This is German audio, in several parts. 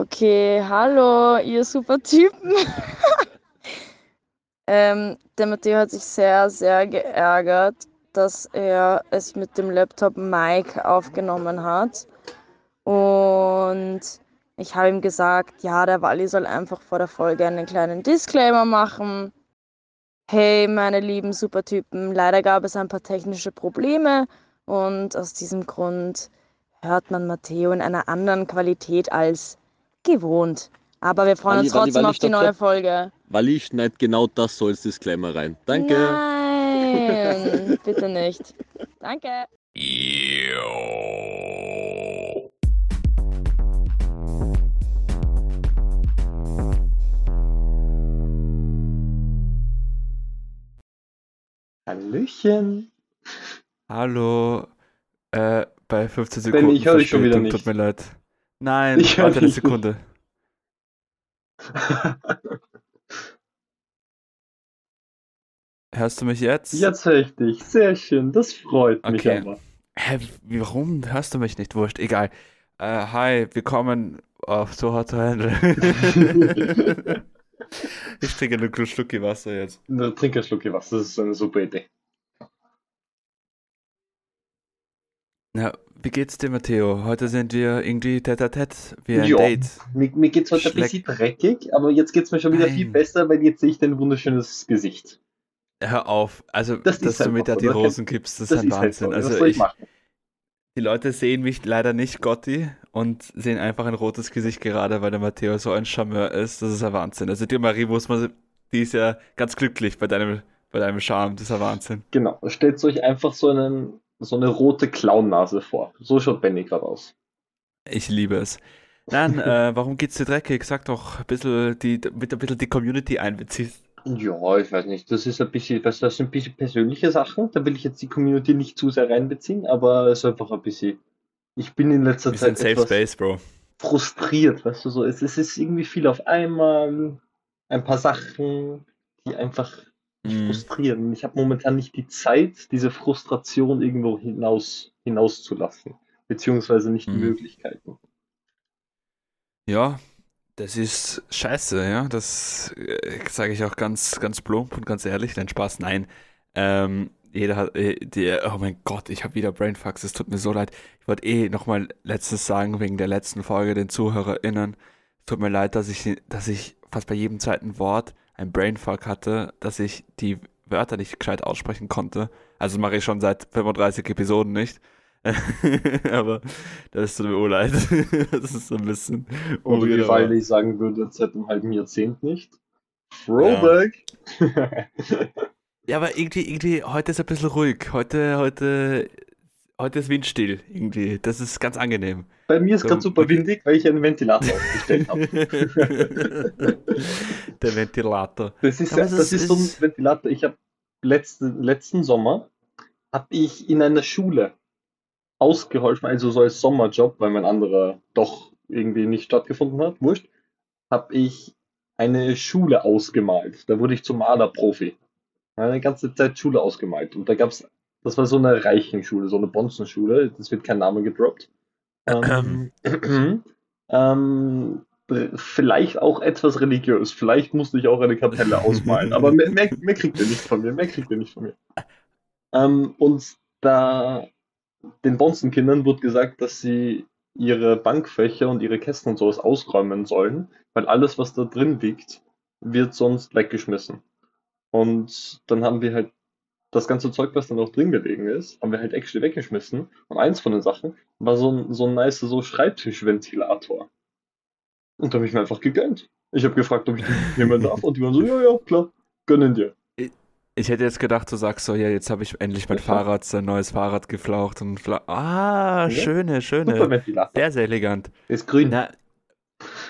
Okay, hallo, ihr super Typen. ähm, der Matteo hat sich sehr, sehr geärgert, dass er es mit dem Laptop Mike aufgenommen hat. Und ich habe ihm gesagt, ja, der Wally soll einfach vor der Folge einen kleinen Disclaimer machen. Hey, meine lieben Supertypen, leider gab es ein paar technische Probleme und aus diesem Grund hört man Matteo in einer anderen Qualität als gewohnt. Aber wir freuen uns trotzdem auf die neue Folge. Weil ich schneide genau das so als Disclaimer rein. Danke. Nein, bitte nicht. Danke. Hallöchen. Hallo. Äh, bei 15 Sekunden. Benni, ich höre dich schon wieder Verspätung, nicht. Tut mir leid. Nein, Ich höre warte eine Sekunde. Hörst du mich jetzt? Jetzt höre ich dich. Sehr schön. Das freut mich Okay. aber. Hä, warum hörst du mich nicht? Wurscht, egal. Äh, hi, willkommen auf So Hot to Handle. ich trinke einen Schluck Wasser jetzt. Na, Trink einen Schluck Wasser. Das ist eine super Idee. Na, wie geht's dir, Matteo? Heute sind wir irgendwie tete a tete, wie ein Ja. Date. Mir, mir geht es heute ein Schleck- bisschen dreckig, aber jetzt geht es mir schon wieder viel Nein. besser, weil jetzt sehe ich dein wunderschönes Gesicht. Hör auf, also, Das dass du mir da so, die Rosen gibst, das, Das ist ein halt so. Wahnsinn. Was Also soll ich ich, machen? die Leute sehen mich leider nicht, Gotti, und sehen einfach ein rotes Gesicht gerade, weil der Matteo so ein Charmeur ist. Das ist ein Wahnsinn. Also die Marie muss man, die ist ja ganz glücklich bei deinem, bei deinem Charme. Das ist ein Wahnsinn. Genau. Stellt euch einfach so, einen, so eine rote Clownnase vor. So schaut Benny gerade aus. Ich liebe es. Nein, äh, warum geht's dir dreckig? Sag doch ein bisschen die, mit ein bisschen die Community einbeziehst. Ja, ich weiß nicht. Das ist ein bisschen, das das sind ein bisschen persönliche Sachen. Da will ich jetzt die Community nicht zu sehr reinbeziehen, aber es ist einfach ein bisschen. Ich bin in letzter sind Zeit Safe etwas Space, Bro. frustriert, weißt du so. Es, es ist irgendwie viel auf einmal, ein paar Sachen, die einfach Mhm. frustrieren. Ich habe momentan nicht die Zeit, diese Frustration irgendwo hinaus hinauszulassen, beziehungsweise nicht die Mhm. Möglichkeiten. Ja, das ist scheiße, ja. Das äh, sage ich auch ganz, ganz plump und ganz ehrlich. Nein, Spaß, nein. Ähm, jeder hat, äh, die, oh mein Gott, ich habe wieder Brainfucks, es tut mir so leid. Ich wollte eh nochmal letztes sagen, wegen der letzten Folge den ZuhörerInnen. Es tut mir leid, dass ich, dass ich fast bei jedem zweiten Wort ein Brainfuck hatte, dass ich die Wörter nicht gescheit aussprechen konnte. Also das mache ich schon seit 35 Episoden nicht. Aber das tut mir oh leid. Das ist so ein bisschen Oder wie Weile ich sagen würde, seit einem halben Jahrzehnt nicht. Throwback! Ja, aber irgendwie, irgendwie, heute ist ein bisschen ruhig. Heute, heute, heute ist windstill irgendwie. Das ist ganz angenehm. Bei mir ist gerade super windig, weil ich einen Ventilator aufgestellt habe. Der Ventilator. Das ist, Aber das das ist so ein ist- Ventilator. Ich habe letzten, letzten Sommer habe ich in einer Schule ausgeholfen, also so als Sommerjob, weil mein anderer doch irgendwie nicht stattgefunden hat, wurscht, habe ich eine Schule ausgemalt. Da wurde ich zum Malerprofi. Eine ganze Zeit Schule ausgemalt. Und da gab's, das war so eine Reichenschule, so eine Bonzenschule, das wird kein Name gedroppt. Ähm, ähm, vielleicht auch etwas religiös. Vielleicht musste ich auch eine Kapelle ausmalen. Aber mehr, mehr, mehr kriegt ihr nicht von mir. Mehr kriegt ihr nicht von mir. Ähm, und da den Bonzenkindern wurde gesagt, dass sie ihre Bankfächer und ihre Kästen und sowas ausräumen sollen, weil alles, was da drin liegt, wird sonst weggeschmissen. Und dann haben wir halt das ganze Zeug, was da noch drin gelegen ist, haben wir halt extra weggeschmissen. Und eins von den Sachen war so ein, so ein nice so Schreibtischventilator. Und da habe ich mir einfach gegönnt. Ich habe gefragt, ob ich den nehmen darf. Und die waren so, ja, ja, klar, gönnen dir. Ich hätte jetzt gedacht, du sagst so, ja, jetzt habe ich endlich mein Ja. Fahrrad, sein neues Fahrrad geflaucht und fla ah, Ja. schöne, schöne. Sehr, sehr elegant. Ist grün. Na,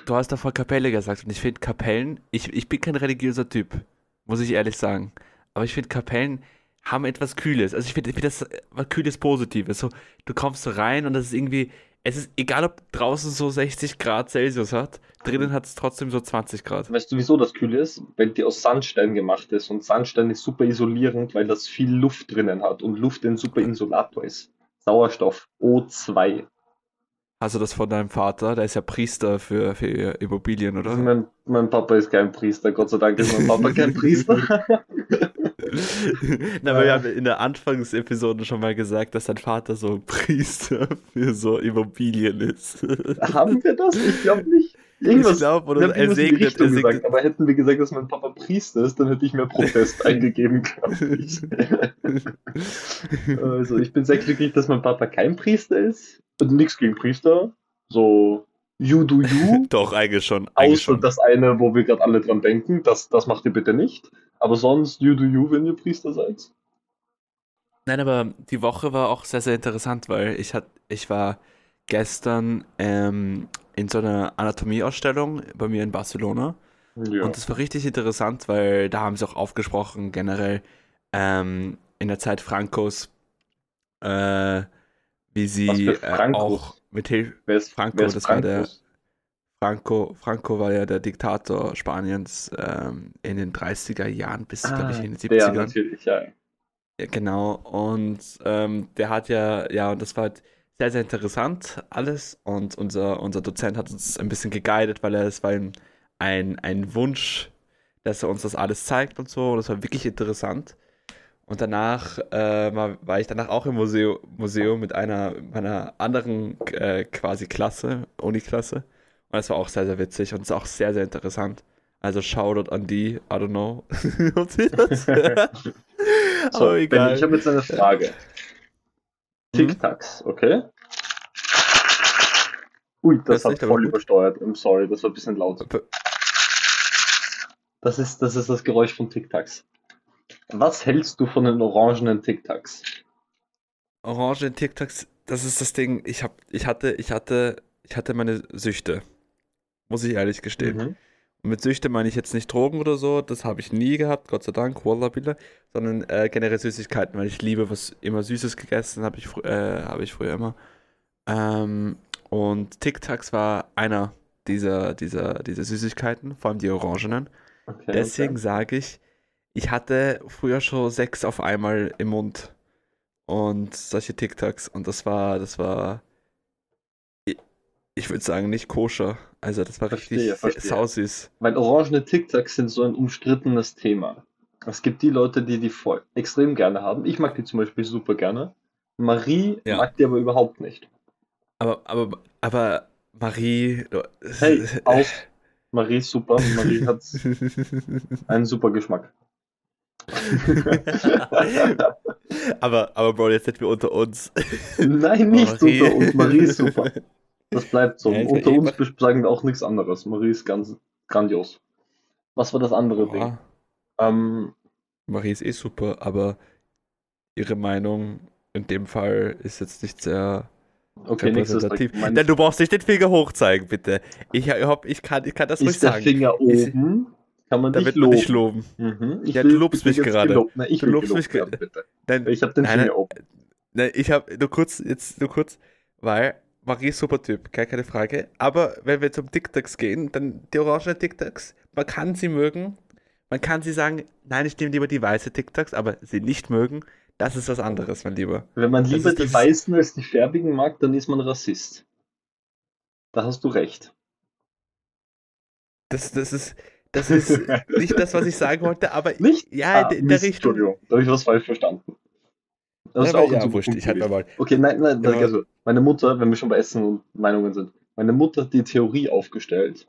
du hast davor Kapelle gesagt und ich finde Kapellen, ich, ich bin kein religiöser Typ, muss ich ehrlich sagen. Aber ich finde Kapellen haben etwas Kühles. Also ich finde find das was Kühles Positives. So, du kommst so rein und das ist irgendwie, es ist egal, ob draußen so 60 Grad Celsius hat, drinnen hat es trotzdem so 20 Grad. Weißt du, wieso das kühl ist? Weil die aus Sandstein gemacht ist. Und Sandstein ist super isolierend, weil das viel Luft drinnen hat. Und Luft ein super Isolator ist. Sauerstoff, O2. Hast du das von deinem Vater? Der ist ja Priester für, für Immobilien, oder? Mein, mein Papa ist kein Priester, Gott sei Dank ist mein Papa kein Priester. Na, aber wir haben in der Anfangsepisode schon mal gesagt, dass dein Vater so ein Priester für so Immobilien ist. Haben wir das? Ich glaube nicht. Irgendwas, ich glaube, oder er segnet, er segnet. gesagt, aber hätten wir gesagt, dass mein Papa Priester ist, dann hätte ich mehr Protest eingegeben, glaube ich. also ich bin sehr glücklich, dass mein Papa kein Priester ist. Und nichts gegen Priester. So, you do you. Doch, eigentlich schon. Eigentlich Außer schon. das eine, wo wir gerade alle dran denken, das, das macht ihr bitte nicht. Aber sonst, you do you, wenn ihr Priester seid. Nein, aber die Woche war auch sehr, sehr interessant, weil ich, hat, ich war gestern ähm, in so einer Anatomieausstellung bei mir in Barcelona. Ja. Und das war richtig interessant, weil da haben sie auch aufgesprochen, generell ähm, in der Zeit Francos, äh, wie sie äh, auch mit Hilfe. Franco, das war der-? Franco, Franco war ja der Diktator Spaniens ähm, in den 30er Jahren bis, glaube ich, in den 70ern. Ah, der natürlich, ja. Ja, genau. Und ähm, der hat ja, ja, und das war halt sehr, sehr interessant alles. Und unser, unser Dozent hat uns ein bisschen geguidet, weil er es war ihm ein, ein Wunsch, dass er uns das alles zeigt und so. Und das war wirklich interessant. Und danach äh, war, war ich danach auch im Museum, Museum mit einer meiner anderen äh, quasi Klasse, Uni-Klasse. Und das war auch sehr, sehr witzig und ist auch sehr, sehr interessant. Also Shoutout an die, I don't know, ob sie das So, Aber egal. ich habe jetzt eine Frage. Mhm. Tic-Tacs, okay? Ui, das, Das hat nicht, voll übersteuert. I'm sorry, das war ein bisschen laut. Das ist das, ist das Geräusch von Tic-Tacs. Was hältst du von den orangenen Tic-Tacs? Orange TikToks, das ist das Ding. Ich hab, ich hatte, ich hatte, ich hatte meine Süchte. Muss ich ehrlich gestehen. Mhm. Und mit Süchte meine ich jetzt nicht Drogen oder so, das habe ich nie gehabt, Gott sei Dank, Wallabille, sondern äh, generell Süßigkeiten, weil ich liebe was immer Süßes gegessen, habe ich, äh, hab ich früher immer. Ähm, und Tic Tacs war einer dieser, dieser, dieser Süßigkeiten, vor allem die orangenen. Okay, Deswegen okay. sage ich, ich hatte früher schon sechs auf einmal im Mund und solche Tic Tacs und das war, das war, ich, ich würde sagen, nicht koscher. Also das war Verstehe, richtig verstehe. sausüß. Weil orangene Tic-Tacs sind so ein umstrittenes Thema. Es gibt die Leute, die die voll extrem gerne haben. Ich mag die zum Beispiel super gerne. Marie Ja. mag die aber überhaupt nicht. Aber, aber, aber Marie. Hey, aus. Marie ist super. Marie hat einen super Geschmack. aber, aber Bro, jetzt sind wir unter uns. Nein, nicht Marie. unter uns. Marie ist super. Das bleibt so. Ja, unter uns eh- sagen wir auch nichts anderes. Marie ist ganz grandios. Was war das andere Ding? Ja, Ähm, Marie ist eh super, aber ihre Meinung in dem Fall ist jetzt nicht sehr okay, nächstes repräsentativ. Ding. Mein- Denn du brauchst nicht den Finger hochzeigen, bitte. Ich, hab, ich, kann, ich kann das ruhig ist der sagen. Finger oben? Kann man Da dich wird loben. man dich loben. Mhm. Ich Ja, will- du lobst mich gerade. gelobt. Nein, ich Du lobst mich ge- werden, bitte. Denn, Ich habe den Nein, Finger oben. Nein, ich habe nur kurz, jetzt nur kurz, weil Marie ist super Typ, gar keine Frage. Aber wenn wir zum TikToks gehen, dann die orangenen TikToks, man kann sie mögen, man kann sie sagen, nein, ich nehme lieber die weiße TikToks, aber sie nicht mögen, das ist was anderes, mein Lieber. Wenn man lieber die Weißen als die Färbigen mag, dann ist man Rassist. Da hast du recht. Das, das ist, das ist nicht das, was ich sagen wollte, aber Nicht? ja, Ah, in der Mist, Richtung. Entschuldigung, da habe ich was falsch verstanden. Das ist auch ein ja, wurscht, ich halt gewesen. mal. Okay, nein, nein, Ja. also meine Mutter, wenn wir schon bei Essen und Meinungen sind, meine Mutter hat die Theorie aufgestellt,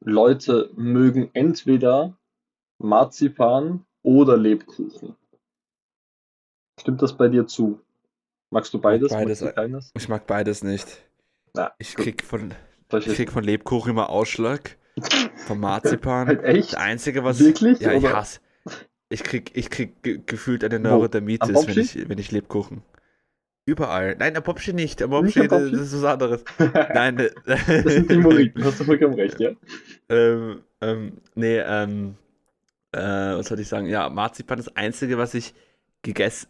Leute mögen entweder Marzipan oder Lebkuchen. Stimmt das bei dir zu? Magst du beides? beides. Magst? Ich mag beides nicht. Na, Ich gut. krieg von, ich krieg von Lebkuchen immer Ausschlag, vom Marzipan. Halt echt? Das Einzige, was. Wirklich? Ja, ich hasse. Ich krieg, ich krieg ge gefühlt eine? Neurodermitis, wenn ich, wenn ich Lebkuchen. Überall. Nein, am Popschi nicht. Am Nicht Popschi, am das, das ist was anderes. Nein, äh, Das sind die Moriten, hast du vollkommen recht, ja? ähm, ähm, nee, ähm, äh, was soll ich sagen? Ja, Marzipan ist das Einzige, was ich gegessen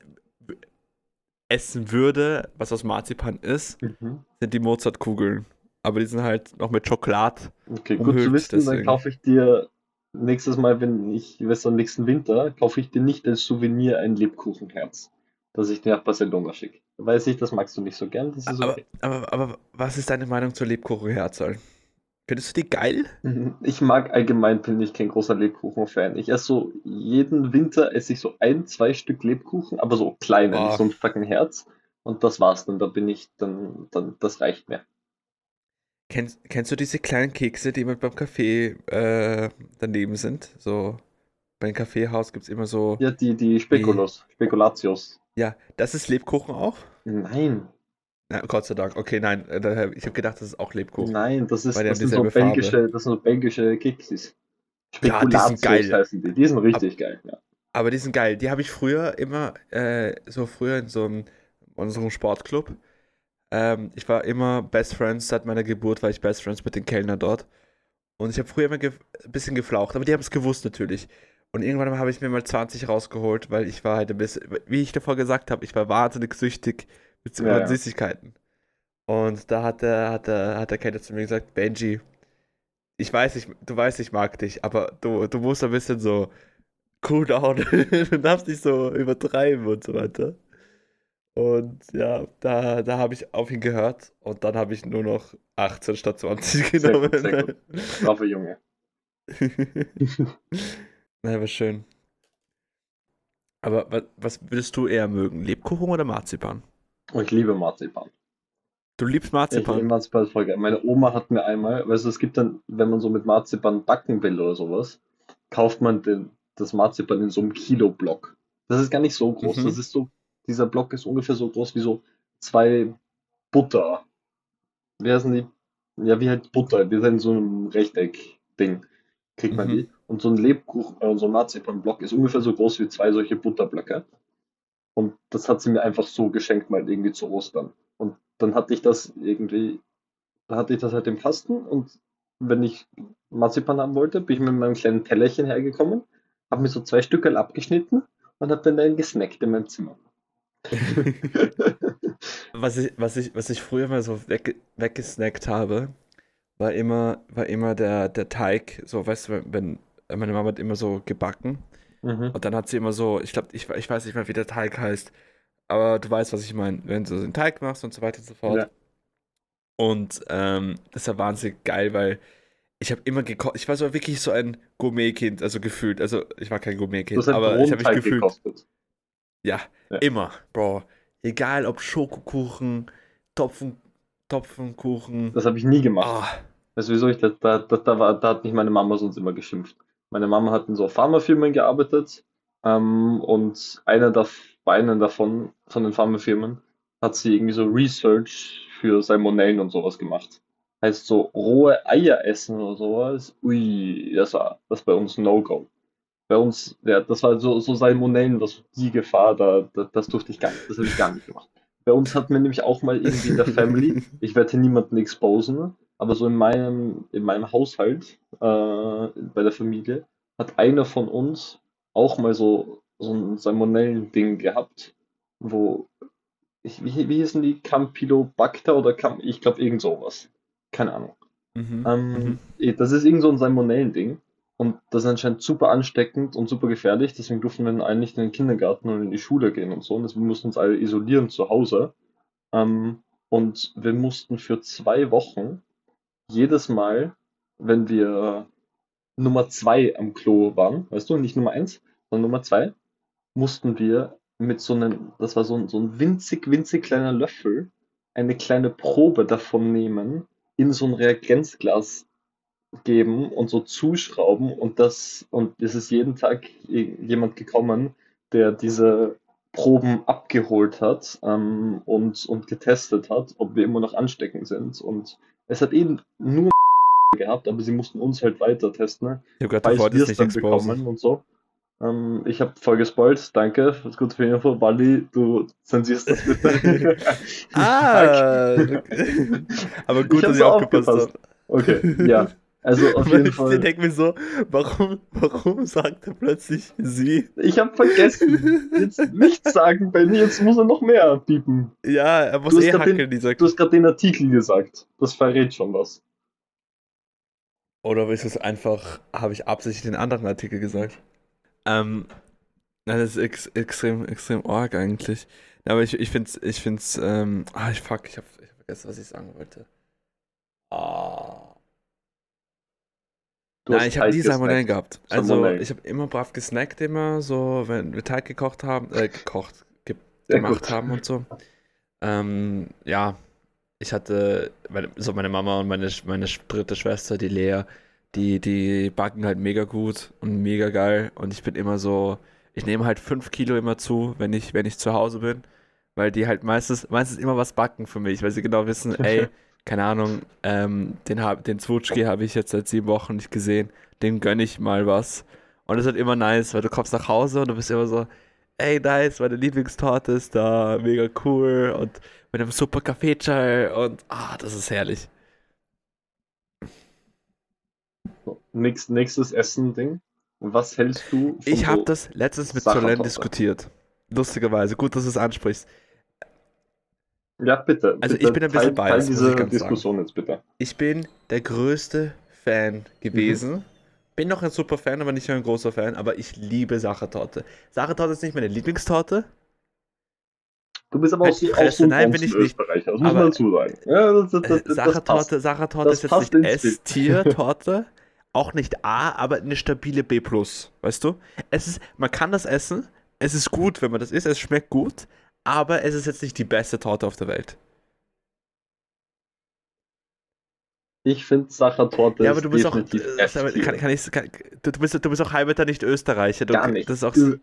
essen würde, was aus Marzipan ist, Mhm. sind die Mozartkugeln. Aber die sind halt noch mit Schokolade. Okay, gut zu Umhüllt, wissen, dann deswegen. kaufe ich dir nächstes Mal, wenn ich, weiß am nächsten Winter, kaufe ich dir nicht als Souvenir ein Lebkuchenherz. dass ich dir nach Barcelona schicke. Weiß ich, das magst du nicht so gern. Aber, okay. aber, aber was ist deine Meinung zur Lebkuchenherzl? Findest du die geil? Ich mag allgemein, bin ich kein großer Lebkuchen-Fan. Ich esse so jeden Winter esse ich so ein, zwei Stück Lebkuchen, aber so kleine, nicht so ein fucking Herz. Und das war's dann. Da bin ich dann, dann das reicht mir. Kennst, kennst du diese kleinen Kekse, die immer beim Kaffee äh, daneben sind? So, beim Kaffeehaus gibt es immer so. Ja, die, die Speculos, Speculatius. Ja, das ist Lebkuchen auch? Nein, Na, Gott sei Dank. Okay, nein, äh, ich habe gedacht, das ist auch Lebkuchen. nein, das ist, die das sind so belgische, das sind so belgische Keksis. Ja, die sind geil. heißen die. Die sind richtig geil, ja. Aber die sind geil. Die habe ich früher immer, äh, so früher in so einem, unserem Sportclub. Ähm, ich war immer Best Friends, seit meiner Geburt war ich Best Friends mit den Kellner dort. Und ich habe früher immer ge ein bisschen geflaucht, aber die haben es gewusst natürlich. Und irgendwann habe ich mir mal 20 rausgeholt, weil ich war halt ein bisschen, wie ich davor gesagt habe, ich war wahnsinnig süchtig mit Ja, ja. Süßigkeiten. Und da hat der, hat der, hat der Kellner zu mir gesagt, Benji, ich weiß, ich, du weißt, ich mag dich, aber du, du musst ein bisschen so cool down. du darfst nicht so übertreiben und so weiter. Und ja, da, da habe ich auf ihn gehört und dann habe ich nur noch 18 statt 20 Sehr genommen. sehr gut. Brave Junge. Na, war schön. Aber was, was würdest du eher mögen? Lebkuchen oder Marzipan? Und ich liebe Marzipan. Du liebst Ich, Marzipan? Marzipan voll geil. Meine Oma hat mir einmal, weißt du, es gibt dann, wenn man so mit Marzipan backen will oder sowas, kauft man den, das Marzipan in so einem Kilo-Block. Das ist gar nicht so groß. Mhm. Das ist so, dieser Block ist ungefähr so groß wie so zwei Butter. Wie heißen die? Ja, wie halt Butter. Die sind in so einem Rechteck-Ding. Kriegt man Mhm. die. Und so ein Lebkuchen, äh, so ein Marzipan-Block ist ungefähr so groß wie zwei solche Butterblöcke. Und das hat sie mir einfach so geschenkt, mal irgendwie zu Ostern. Und dann hatte ich das irgendwie, da hatte ich das halt im Kasten und wenn ich Marzipan haben wollte, bin ich mit meinem kleinen Tellerchen hergekommen, habe mir so zwei Stückel abgeschnitten und habe dann dann gesnackt in meinem Zimmer. Was ich, was ich, was ich früher mal so wegge weggesnackt habe, war immer, war immer der, der Teig, so, weißt du, wenn, meine Mama hat immer so gebacken Mhm. und dann hat sie immer so, ich glaube, ich, ich weiß nicht mehr, wie der Teig heißt, aber du weißt, was ich meine, wenn du so den Teig machst und so weiter und so fort. Ja. Und ähm, das war wahnsinnig geil, weil ich habe immer gekocht, ich war so wirklich so ein Gourmet-Kind, also gefühlt, also ich war kein Gourmet-Kind, aber ich habe mich gefühlt, gekostet. Ja, Ja. immer, Bro. Egal ob Schokokuchen, Topfen, Topfenkuchen. Das habe ich nie gemacht. Ah, Weißt du, wieso ich das, da, da, da, war, da hat mich meine Mama sonst immer geschimpft. Meine Mama hat in so Pharmafirmen gearbeitet ähm, und einer da, bei einer davon, von den Pharmafirmen, hat sie irgendwie so Research für Salmonellen und sowas gemacht. Heißt so rohe Eier essen oder sowas, ui, das war das bei uns No-Go. Bei uns, ja, das war so, so Salmonellen, das die Gefahr, da, da, das durfte ich gar nicht, das habe ich gar nicht gemacht. Bei uns hatten wir nämlich auch mal irgendwie in der Family, ich werde hier niemanden exposen, aber so in meinem, in meinem Haushalt, äh, bei der Familie, hat einer von uns auch mal so, so ein Salmonellen-Ding gehabt, wo, ich, wie, wie hießen die? Campylobacter oder Cam, ich glaube irgend sowas. Keine Ahnung. mhm. Ähm, Mhm. eh, Das ist irgend so ein Salmonellen-Ding. Und das ist anscheinend super ansteckend und super gefährlich. Deswegen durften wir alle nicht in den Kindergarten und in die Schule gehen und so. Und deswegen mussten uns alle isolieren zu Hause. Ähm, und wir mussten für zwei Wochen jedes Mal, wenn wir Nummer zwei am Klo waren, weißt du, nicht Nummer eins, sondern Nummer zwei, mussten wir mit so einem, das war so ein, so ein winzig, winzig kleiner Löffel, eine kleine Probe davon nehmen, in so ein Reagenzglas geben und so zuschrauben und das, und es ist jeden Tag jemand gekommen, der diese Proben abgeholt hat ähm, und, und getestet hat, ob wir immer noch ansteckend sind. Und es hat eben nur gehabt, aber sie mussten uns halt weiter testen, ne? Ich habe gerade davor nicht bekommen und so. Ähm, ich habe voll gespoilt, danke, das ist gut für die Info. Wally, du zensierst das bitte. Ah, aber gut, Ich dass ich aufgepasst aufgepasst. habe. Okay, ja. Also auf jeden Ich Fall. denke mir so, warum, warum sagt er plötzlich sie? Ich habe vergessen, jetzt nichts sagen, Benny, jetzt muss er noch mehr piepen. Ja, er muss Du eh grad den- hackeln, dieser. Du hast gerade den Artikel gesagt. Das verrät schon was. Oder ist es einfach, habe ich absichtlich den anderen Artikel gesagt? Ähm, Na, das ist ex extrem, extrem arg eigentlich. Ja, aber ich, ich finde es, ich find's, ähm, ah, ich fuck, ich habe ich hab vergessen, was ich sagen wollte. Ah. Du Nein, ich habe nie Salmonellen gehabt. Also, Salmonellen. ich habe immer brav gesnackt, immer so, wenn wir Teig gekocht haben, äh, gekocht, ge Sehr gemacht gut. haben und so. Ähm, ja, ich hatte, meine, so meine Mama und meine, meine dritte Schwester, die Lea, die, die backen halt mega gut und mega geil. Und ich bin immer so, ich nehme halt 5 Kilo immer zu, wenn ich, wenn ich zu Hause bin. Weil die halt meistens, meistens immer was backen für mich, weil sie genau wissen, ey, keine Ahnung, ähm, den, hab, den Zwutschki habe ich jetzt seit sieben Wochen nicht gesehen, dem gönne ich mal was. Und das ist halt immer nice, weil du kommst nach Hause und du bist immer so, ey, nice, meine Lieblingstorte ist da, mega cool und mit einem super Kaffeechai und ah, das ist herrlich. Nächst, nächstes Essen-Ding. Was hältst du Ich habe so das letztens mit? Solen diskutiert. Lustigerweise, gut, dass du es ansprichst. Ja, bitte. Also bitte ich bin ein bisschen teil, biased, diese Diskussion jetzt bitte. Ich bin der größte Fan gewesen. Bin noch ein super Fan, aber nicht so ein großer Fan. Aber ich liebe Sachertorte. Sachertorte ist nicht meine Lieblingstorte. Du bist aber auch so, auch so nein, bin ich nicht. Das muss Aber- man dazu sagen. Ja, das, das, das, Äh, das, Sachertorte. Sachertorte ist jetzt nicht. S-Tier-Torte. Auch nicht A, aber eine stabile B+. Weißt du? Es ist, man kann das essen. Es ist gut, wenn man das isst. Es schmeckt gut. Aber es ist jetzt nicht die beste Torte auf der Welt. Ich finde Sachertorte Ja, aber du bist auch. äh, kann, kann ich, kann, du, bist, du bist auch halber nicht Österreicher. Du, Gar nicht. Das, ist auch, Äh,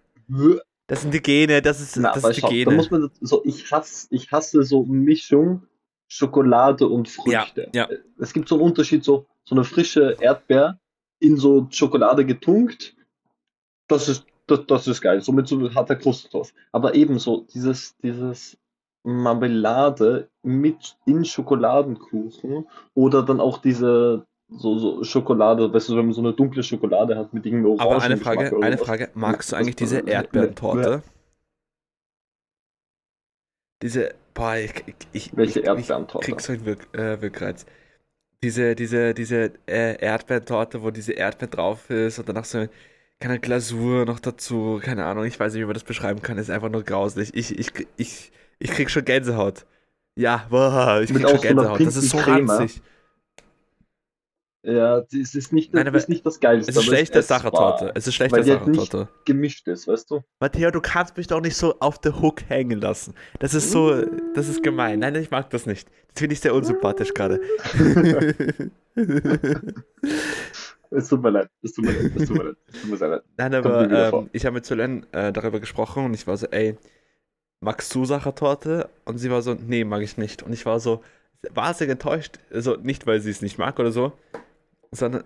das sind die Gene. Das ist, Na, das ist die schau, da Gene. muss man so, ich hasse, ich hasse so Mischung Schokolade und Früchte. Ja, ja. Es gibt so einen Unterschied, so, so eine frische Erdbeer in so Schokolade getunkt. Das ist, das, das ist geil, so mit so harter Kruste drauf. Aber ebenso dieses, dieses Marmelade mit in Schokoladenkuchen oder dann auch diese so, so Schokolade, weißt du, wenn man so eine dunkle Schokolade hat mit irgendeinem Aber eine Frage, eine. Frage, magst du eigentlich diese das- Erdbeerentorte? Diese, boah, ich, ich, Welche ich, Erdbeerentorte? Ich krieg so einen Wirk, äh, Wirkreiz. Diese, diese, diese äh, Erdbeerentorte, wo diese Erdbeer drauf ist und danach so keine Glasur noch dazu, keine Ahnung, ich weiß nicht, wie man das beschreiben kann, ist einfach nur grauslich. Ich, ich, ich, ich krieg schon Gänsehaut. Ja, boah, ich Mit krieg schon auch so Gänsehaut. Das ist so Creme. ranzig. Ja, das ist nicht, Nein, das aber ist nicht das Geilste. Es ist schlechte Sachertorte. Es ist schlechte halt Sachertorte. gemischt ist, weißt du? Matteo, du kannst mich doch nicht so auf der Hook hängen lassen. Das ist so, das ist gemein. Nein, ich mag das nicht. Das finde ich sehr unsympathisch gerade. Es tut mir leid, es tut mir leid, es tut mir leid, es tut mir sehr leid. Nein, aber ähm, ich habe mit Solen äh, darüber gesprochen und ich war so, ey, magst du Sachertorte? Und sie war so, nee, mag ich nicht. Und ich war so, war sehr enttäuscht. Also nicht, weil sie es nicht mag oder so, sondern.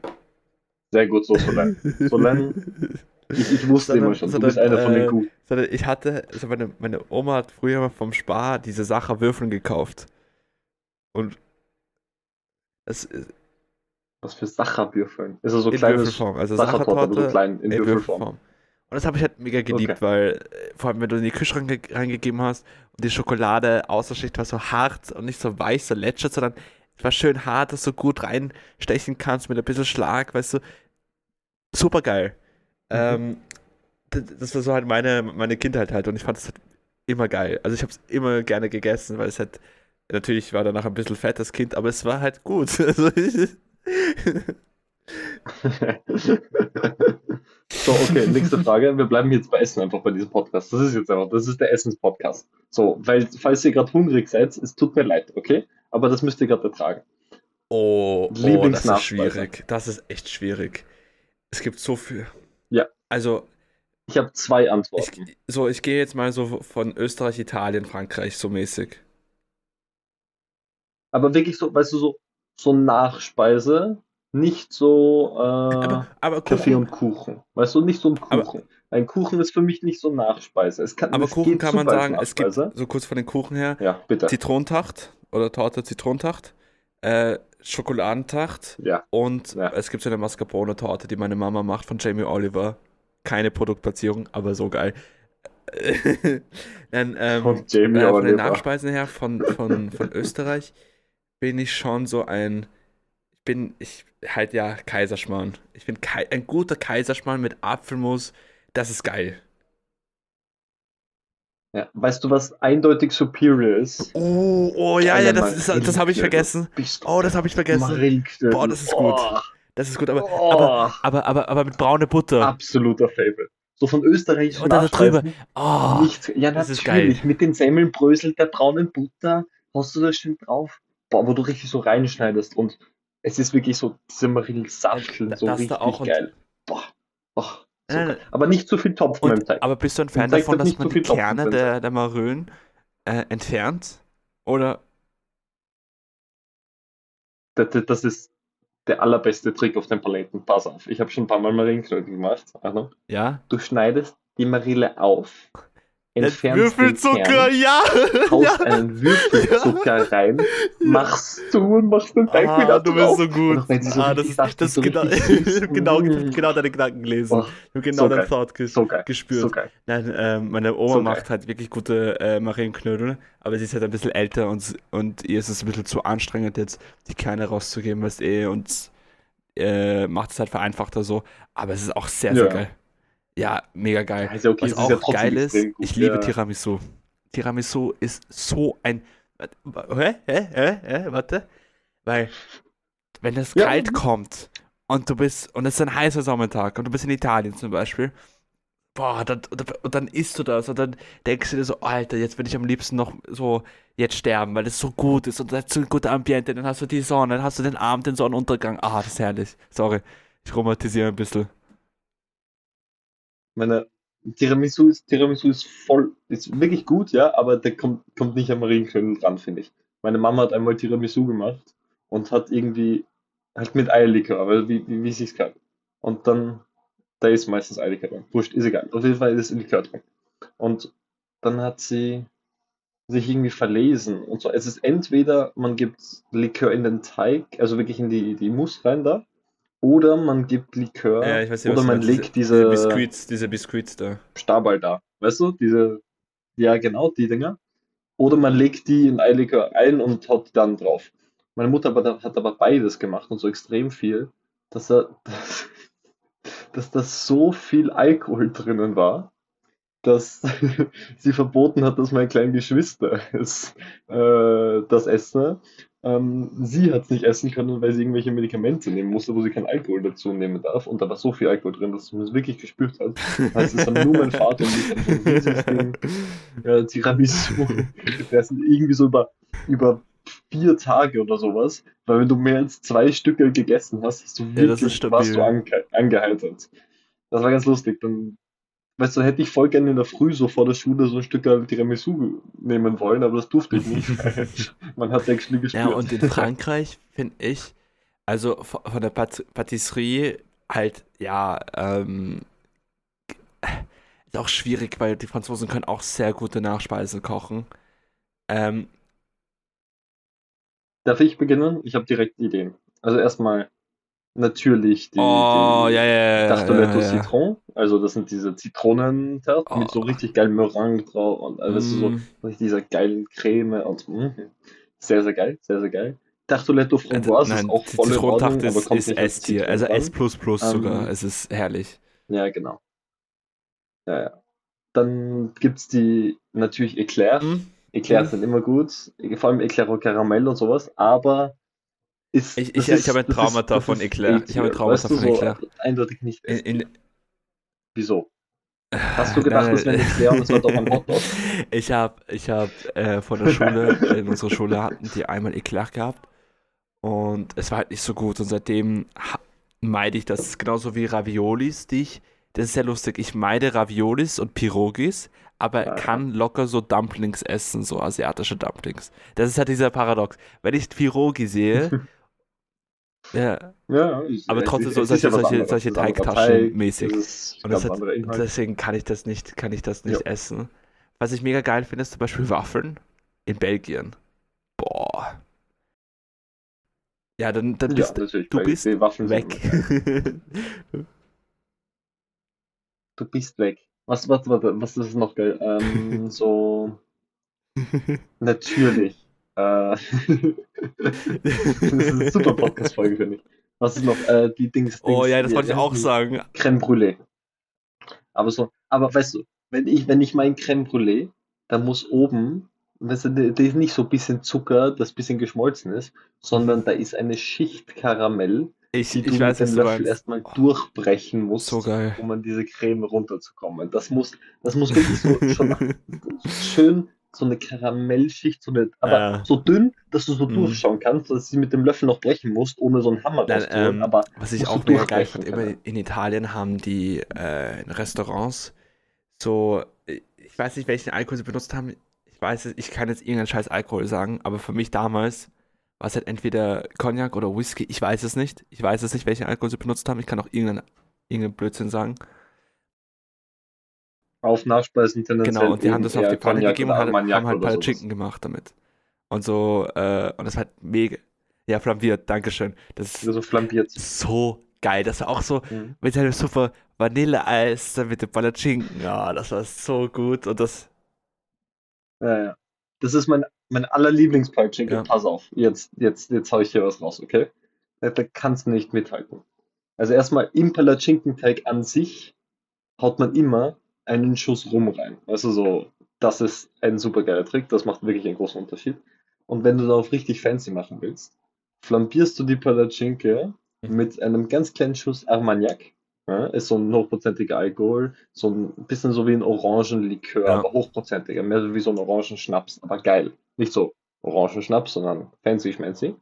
Sehr gut, so Solen. Solen, ich, ich wusste Sondern- immer schon, du sondern, bist einer von den äh, Guten. sondern ich hatte, also meine, meine Oma hat früher mal vom Spar diese Sacherwürfeln gekauft. Und ist Was für Sacherwürfeln? Ist er so in kleines Würfelform. Also Sachertorte, aber so klein in, in Würfelform. Würfelform. Und das habe ich halt mega geliebt, Okay. weil äh, vor allem, wenn du in die reinge reingegeben hast und die Schokolade Außerschicht war so hart und nicht so weich, so lätschert, sondern es war schön hart, dass du gut reinstechen kannst mit ein bisschen Schlag, weißt du. Super geil. Mhm. Ähm, das war so halt meine, meine Kindheit halt und ich fand es halt immer geil. Also ich habe es immer gerne gegessen, weil es halt, natürlich war danach ein bisschen fett das Kind, aber es war halt gut. Also ich, so, okay, nächste Frage. Wir bleiben jetzt bei Essen einfach bei diesem Podcast. Das ist jetzt einfach, das ist der Essenspodcast. So, weil, falls ihr gerade hungrig seid, es tut mir leid, okay? Aber das müsst ihr gerade ertragen. Oh, oh, das ist schwierig. Das ist echt schwierig. Es gibt so viel. Ja. Also, Ich habe zwei ich, Antworten. so, ich gehe jetzt mal so von Österreich, Italien, Frankreich, so mäßig. Aber wirklich so, weißt du, so, so Nachspeise, nicht so äh, Aber, aber Kaffee und Kuchen. Weißt du, nicht so ein Aber- Kuchen. ein Kuchen ist für mich nicht so Nachspeise. Es kann, aber es Kuchen kann man sagen, es gibt, so kurz von den Kuchen her, Ja, bitte. Zitronentacht oder Torte Zitronentacht, äh, Schokoladentacht Ja. und Ja. es gibt so eine Mascarpone-Torte, die meine Mama macht von Jamie Oliver. Keine Produktplatzierung, aber so geil. Dann, ähm, Und Jamie äh, von den Oliver. Nachspeisen her von, von, von Österreich bin ich schon so ein. Ich bin, ich halt ja Kaiserschmarrn. Ich bin Kai, ein guter Kaiserschmarrn mit Apfelmus. Das ist geil. Ja. Weißt du, was eindeutig superior ist? Oh, oh ja, ja, das, ist, das habe ich Marillenknödel. vergessen. Oh, das habe ich vergessen. Boah, das ist gut. Oh, Das ist gut, aber, oh, aber, aber, aber, aber mit braune Butter. absoluter Favorite. So von österreichischen Und da drüber. Oh, Nicht, ja, das ist natürlich. geil. Mit den Semmelbrösel der braunen Butter hast du das schön drauf. Boah, wo du richtig so reinschneidest und es ist wirklich so Da- so das da richtig auch geil. Boah, boah, so geil. Aber nicht zu viel Topfen beim und, Teig. aber bist du ein Fan davon, dass man die Topfen Kerne der, der Marillen äh, entfernt? Oder? Das, das- ist der allerbeste Trick auf den Paletten. Pass auf, ich habe schon ein paar Mal Marillenknödel gemacht. Achtung. Ja? Du schneidest die Marille auf, entfernst den Würfelzucker, Kern, ja! haust ja. einen Würfelzucker rein, machst zu und machst den Teig Ah, wieder du bist so gut. So ah, das ist, saftig, das so genau, genau, genau deine Gedanken gelesen. Ich habe genau so deinen. Thought ges so gespürt. So geil. Nein, ähm, meine Oma macht halt wirklich gute äh, Marillenknödel, aber sie ist halt ein bisschen älter und, und ihr ist es ein bisschen zu anstrengend, jetzt die Kerne rauszugeben, weißt eh, und äh, macht es halt vereinfachter so. Aber es ist auch sehr, sehr Ja. geil. Ja, mega geil. Ja okay, Was auch ja geil ist, gut. ich liebe ja. Tiramisu. Tiramisu ist so ein. Hä? Hä? Hä? Hä? Warte. Weil, wenn es Ja. kalt kommt und du bist, und es ist ein heißer Sommertag und du bist in Italien zum Beispiel, boah, dann, und dann isst du das und dann denkst du dir so, Alter, jetzt würde ich am liebsten noch so jetzt sterben, weil es so gut ist und das ist so ein guter Ambiente, dann hast du die Sonne, dann hast du den Abend, den Sonnenuntergang. Ah, das ist herrlich. Sorry, ich romantisiere ein bisschen. Meine Tiramisu ist, Tiramisu ist voll, ist wirklich gut, ja, aber der kommt, kommt nicht am Marienknödel dran, finde ich. Meine Mama hat einmal Tiramisu gemacht und hat irgendwie halt mit Eierlikör, aber wie, wie, wie sie es kann. Und dann, da ist meistens Eierlikör drin. Wurscht, ist egal. Auf jeden Fall ist Likör drin. Und dann hat sie sich irgendwie verlesen und so. Es ist entweder man gibt Likör in den Teig, also wirklich in die, die Mousse rein da, oder man gibt Likör, Ja, ich weiß nicht, oder man legt diese, diese, Biskuits, diese Biskuits da. Stabal da. Weißt du? Diese, ja genau, die Dinger. Oder man legt die in Eierlikör ein und haut die dann drauf. Meine Mutter hat aber- hat aber beides gemacht und so extrem viel, dass, er, dass, dass da so viel Alkohol drinnen war, dass sie verboten hat, dass meine kleinen Geschwister es, äh, das essen. Ähm, sie hat es nicht essen können, weil sie irgendwelche Medikamente nehmen musste, wo sie keinen Alkohol dazu nehmen darf. Und da war so viel Alkohol drin, dass man es wirklich gespürt hat. Also es haben nur mein Vater und ich haben so riesiges Ding ja, Tiramisu gegessen. Irgendwie so über, über vier Tage oder sowas. Weil wenn du mehr als zwei Stücke gegessen hast, hast du Ja, wirklich, stabil. warst du ange angeheitert. Das war ganz lustig. Dann, weißt du, hätte ich voll gerne in der Früh so vor der Schule so ein Stück Tiramisu nehmen wollen, aber das durfte ich nicht. Man hat actually gespürt. Ja, und in Frankreich finde ich, also von von der Pat Patisserie halt, ja, ähm, ist auch schwierig, weil die Franzosen können auch sehr gute Nachspeisen kochen. Ähm, Darf ich beginnen? Ich habe direkt Ideen. Also erstmal natürlich die, oh, die ja, ja. Tarteletto ja, ja. Citron. Also das sind diese Zitronentart mit so Oh. richtig geilem Meringue drauf und alles so Mm, mit dieser geilen Creme und mm, sehr, sehr geil, sehr, sehr geil. Tarteletto Framboise Nein, ist auch voll in Ordnung, Zitronentacht aber ist, kommt ist S-Tier, also. S++ plus sogar. Ähm, Es ist herrlich. Ja, genau. Ja, ja. Dann gibt's die natürlich Eclair. Hm? Eclairs Mhm. sind immer gut, vor allem Eclair au Caramel und sowas, aber ist, Ich- ich- ist, ich habe ein Traumata ist, von Eclair. Ich habe ein Traumata weißt von so Eclair. Eindeutig nicht. In, in, Wieso? Hast du gedacht, das wäre Eclair und es war doch ein Hotdog? Ich habe ich hab, äh, von der Schule, in unserer Schule hatten die einmal Eclair gehabt und es war halt nicht so gut und seitdem meide ich das genauso wie Raviolis, die ich, das ist sehr lustig, ich meide Raviolis und Pirogis, aber Ah. kann locker so Dumplings essen, so asiatische Dumplings. Das ist halt dieser Paradox. Wenn ich Pirogi sehe, ja, Ja, ist- Aber trotzdem ist- so solche- solche- solche Teigtaschen Teig, mäßig. ist Und hat, deswegen kann ich das nicht, kann ich das nicht Ja. essen. Was ich mega geil finde, ist zum Beispiel Waffeln in Belgien. Boah. Ja, dann, dann bist du bist weg. Du bist weg. Was, was, was, was ist noch geil? Ähm, so, natürlich. Äh, das ist eine super Podcast-Folge, finde ich. Was ist noch? Äh, die Dings. oh Dings ja, das wollte ich auch sagen. Crème Brûlée. Aber so, aber weißt du, wenn ich, wenn ich mein Crème Brûlée da muss oben, weißt du, da ist nicht so ein bisschen Zucker, das ein bisschen geschmolzen ist, sondern da ist eine Schicht Karamell, Ich, die du ich weiß, mit dem du Löffel erstmal Oh, durchbrechen musst, So um an diese Creme runterzukommen. Das muss, das muss wirklich so schon schön so eine Karamellschicht, so eine, aber Ja. so dünn, dass du so Mhm. durchschauen kannst, dass du sie mit dem Löffel noch brechen musst, ohne so einen Hammer rauszuholen. ähm, aber Was ich auch mega geil fand, immer in Italien haben die äh, Restaurants so, ich weiß nicht, welchen Alkohol sie benutzt haben. Ich weiß es, ich kann jetzt irgendeinen scheiß Alkohol sagen, aber für mich damals war es halt entweder Cognac oder Whisky. Ich weiß es nicht. Ich weiß es nicht, welchen Alkohol sie benutzt haben. Ich kann auch irgendeinen, irgendeinen Blödsinn sagen. Auf Nachspeisen tendenziell Genau, und die haben das auf die Pfanne gegeben und hat, Armagnac haben halt sowas. Palatschinken gemacht damit. Und so, äh, und das halt mega. Ja, flambiert, Dankeschön. Das ist Also flambiert. so geil. Das war auch so Mhm. mit seinem super Vanilleeis, dann mit dem Palatschinken. Ja, das war so gut. Und das, Ja, ja. Das ist mein, mein allerlieblingspeitschinken. Ja. Pass auf, jetzt, jetzt, jetzt hau ich hier was raus, okay? Da, da kannst du nicht mithalten. Also erstmal im Palatschinkenteig an sich haut man immer einen Schuss Rum rein. Also so, das ist ein super geiler Trick, das macht wirklich einen großen Unterschied. Und wenn du darauf richtig fancy machen willst, flambierst du die Palatschinke mit einem ganz kleinen Schuss Armagnac. Ja, ist so ein hochprozentiger Alkohol, so ein bisschen so wie ein Orangenlikör, Ja. aber hochprozentiger, mehr so wie so ein Orangenschnaps, aber geil. Nicht so Orangenschnaps, sondern fancy schmancy.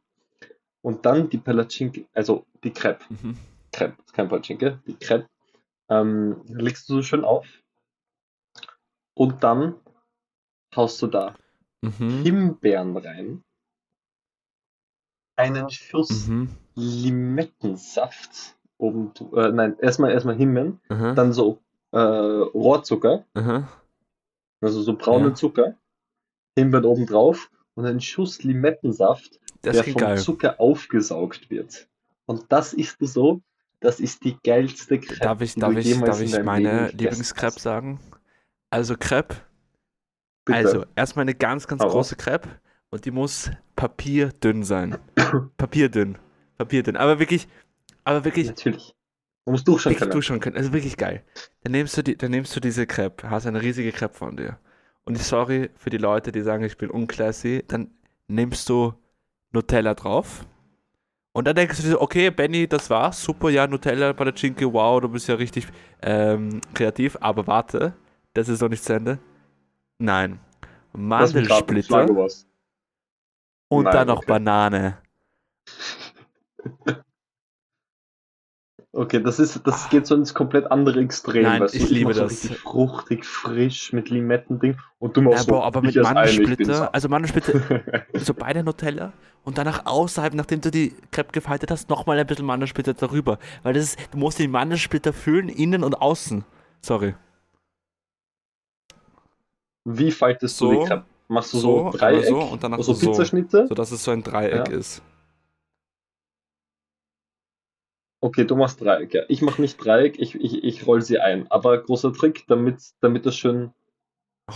Und dann die Palatschinke, also die Crepe. mhm. Crepe, kein Palatschinke, die Crepe, ähm, legst du so schön auf. Und dann haust du da Mhm. Himbeeren rein, einen Schuss Mhm. Limettensaft oben, äh, nein, erstmal erstmal Himbeeren, Aha. dann so äh, Rohrzucker, also so braunen Ja. Zucker, Himbeeren oben drauf und ein Schuss Limettensaft, Das der vom geil. Zucker aufgesaugt wird. Und das isst du so, das ist die geilste Crepe, Darf ich, darf ich, darf ich meine hast. sagen? Also Crepe, Bitte. also erstmal eine ganz, ganz Hau große Crepe und die muss papierdünn sein. Papierdünn. Papierdünn. Aber wirklich, aber wirklich, Natürlich. Man muss durchschauen können. durchschauen können. Also wirklich geil. Dann nimmst du, die, dann nimmst du diese Crepe, hast eine riesige Crepe von dir. Und ich sorry für die Leute, die sagen, ich bin unclassy, dann nimmst du Nutella drauf. Und dann denkst du dir, so, okay, Benny, das war's, super, ja, Nutella bei der Chinke, wow, du bist ja richtig ähm, kreativ, aber warte, das ist noch nicht zu Ende. Nein. Mandelsplitter und Nein, dann noch okay. Banane. Okay, das ist, das geht so ins komplett andere Extrem. Ah. Nein, weißt du? ich liebe so das. fruchtig, frisch mit Limettending und du Ja, machst so, Bro, aber mit Mandelsplitter, also Mandelsplitter, so beide Nutella und danach außerhalb, nachdem du die Crepe gefaltet hast, nochmal ein bisschen Mandelsplitter darüber. Weil das ist, du musst den Mandelsplitter füllen, innen und außen. Sorry. Wie faltest du So, die Crepe? Machst du so, so, einmal Dreieck, so und danach so. Pizzaschnitte? So dass es so ein Dreieck Ja. ist. Okay, du machst Dreieck, ja. Ich mache nicht Dreieck, ich, ich, ich roll sie ein. Aber großer Trick, damit, damit das schön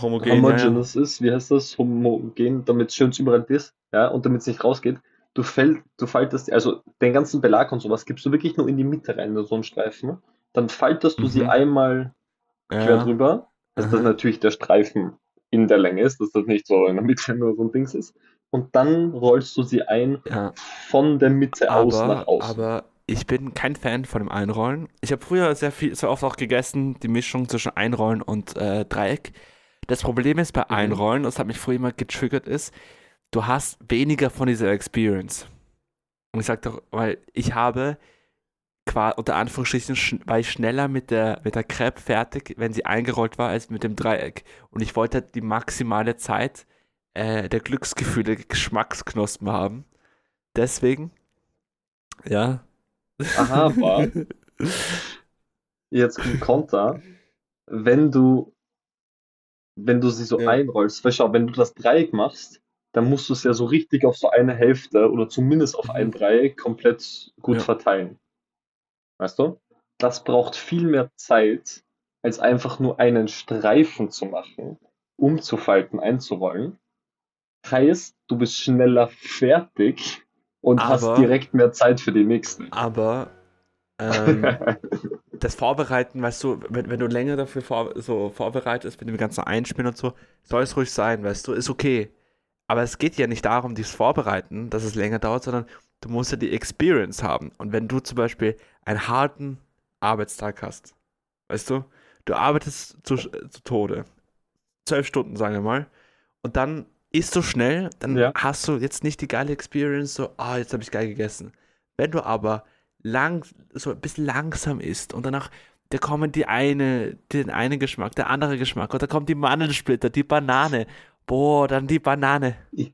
Homogen. Ja, ja. homogeneous ist, wie heißt das? Homogen, damit es schön überall ist, ja, und damit es nicht rausgeht. Du, fäll, du faltest, also den ganzen Belag und sowas gibst du wirklich nur in die Mitte rein, so einen Streifen. Dann faltest du sie Mhm. einmal quer Ja. drüber, dass das Aha. natürlich der Streifen in der Länge ist, dass das nicht so in der Mitte nur so ein Dings ist. Und dann rollst du sie ein ja. von der Mitte aus nach Aber, außen. aber ich bin kein Fan von dem Einrollen. Ich habe früher sehr viel, sehr oft auch gegessen, die Mischung zwischen Einrollen und äh, Dreieck. Das Problem ist bei Mhm. Einrollen, das hat mich früher immer getriggert, ist, du hast weniger von dieser Experience. Und ich sag doch, weil ich habe qua unter Anführungsstrichen schn- war ich schneller mit der mit der Crepe fertig, wenn sie eingerollt war, als mit dem Dreieck. Und ich wollte halt die maximale Zeit äh, der Glücksgefühle, Geschmacksknospen haben. Deswegen, ja. Aber jetzt kommt Konter, wenn du, wenn du sie so Ja. einrollst, weil schau, wenn du das Dreieck machst, dann musst du es ja so richtig auf so eine Hälfte oder zumindest auf Mhm. ein Dreieck komplett gut Ja. verteilen. Weißt du? Das braucht viel mehr Zeit, als einfach nur einen Streifen zu machen, umzufalten, einzurollen. Heißt, du bist schneller fertig und Aber- hast direkt mehr Zeit für die nächsten. Aber ähm, das Vorbereiten, weißt du, wenn, wenn du länger dafür vor, so vorbereitest, mit dem ganzen Einspielen und so, soll es ruhig sein, weißt du, ist okay. Aber es geht ja nicht darum, dieses Vorbereiten, dass es länger dauert, sondern du musst ja die Experience haben. Und wenn du zum Beispiel einen harten Arbeitstag hast, weißt du, du arbeitest zu, zu Tode, zwölf Stunden, sagen wir mal, und dann isst du schnell, dann Ja. hast du jetzt nicht die geile Experience, so, ah, jetzt habe ich geil gegessen. Wenn du aber lang, so ein bisschen langsam isst und danach, da kommen die eine, den einen Geschmack, der andere Geschmack, und da kommt die Mandelsplitter, die Banane, boah, dann die Banane. Ich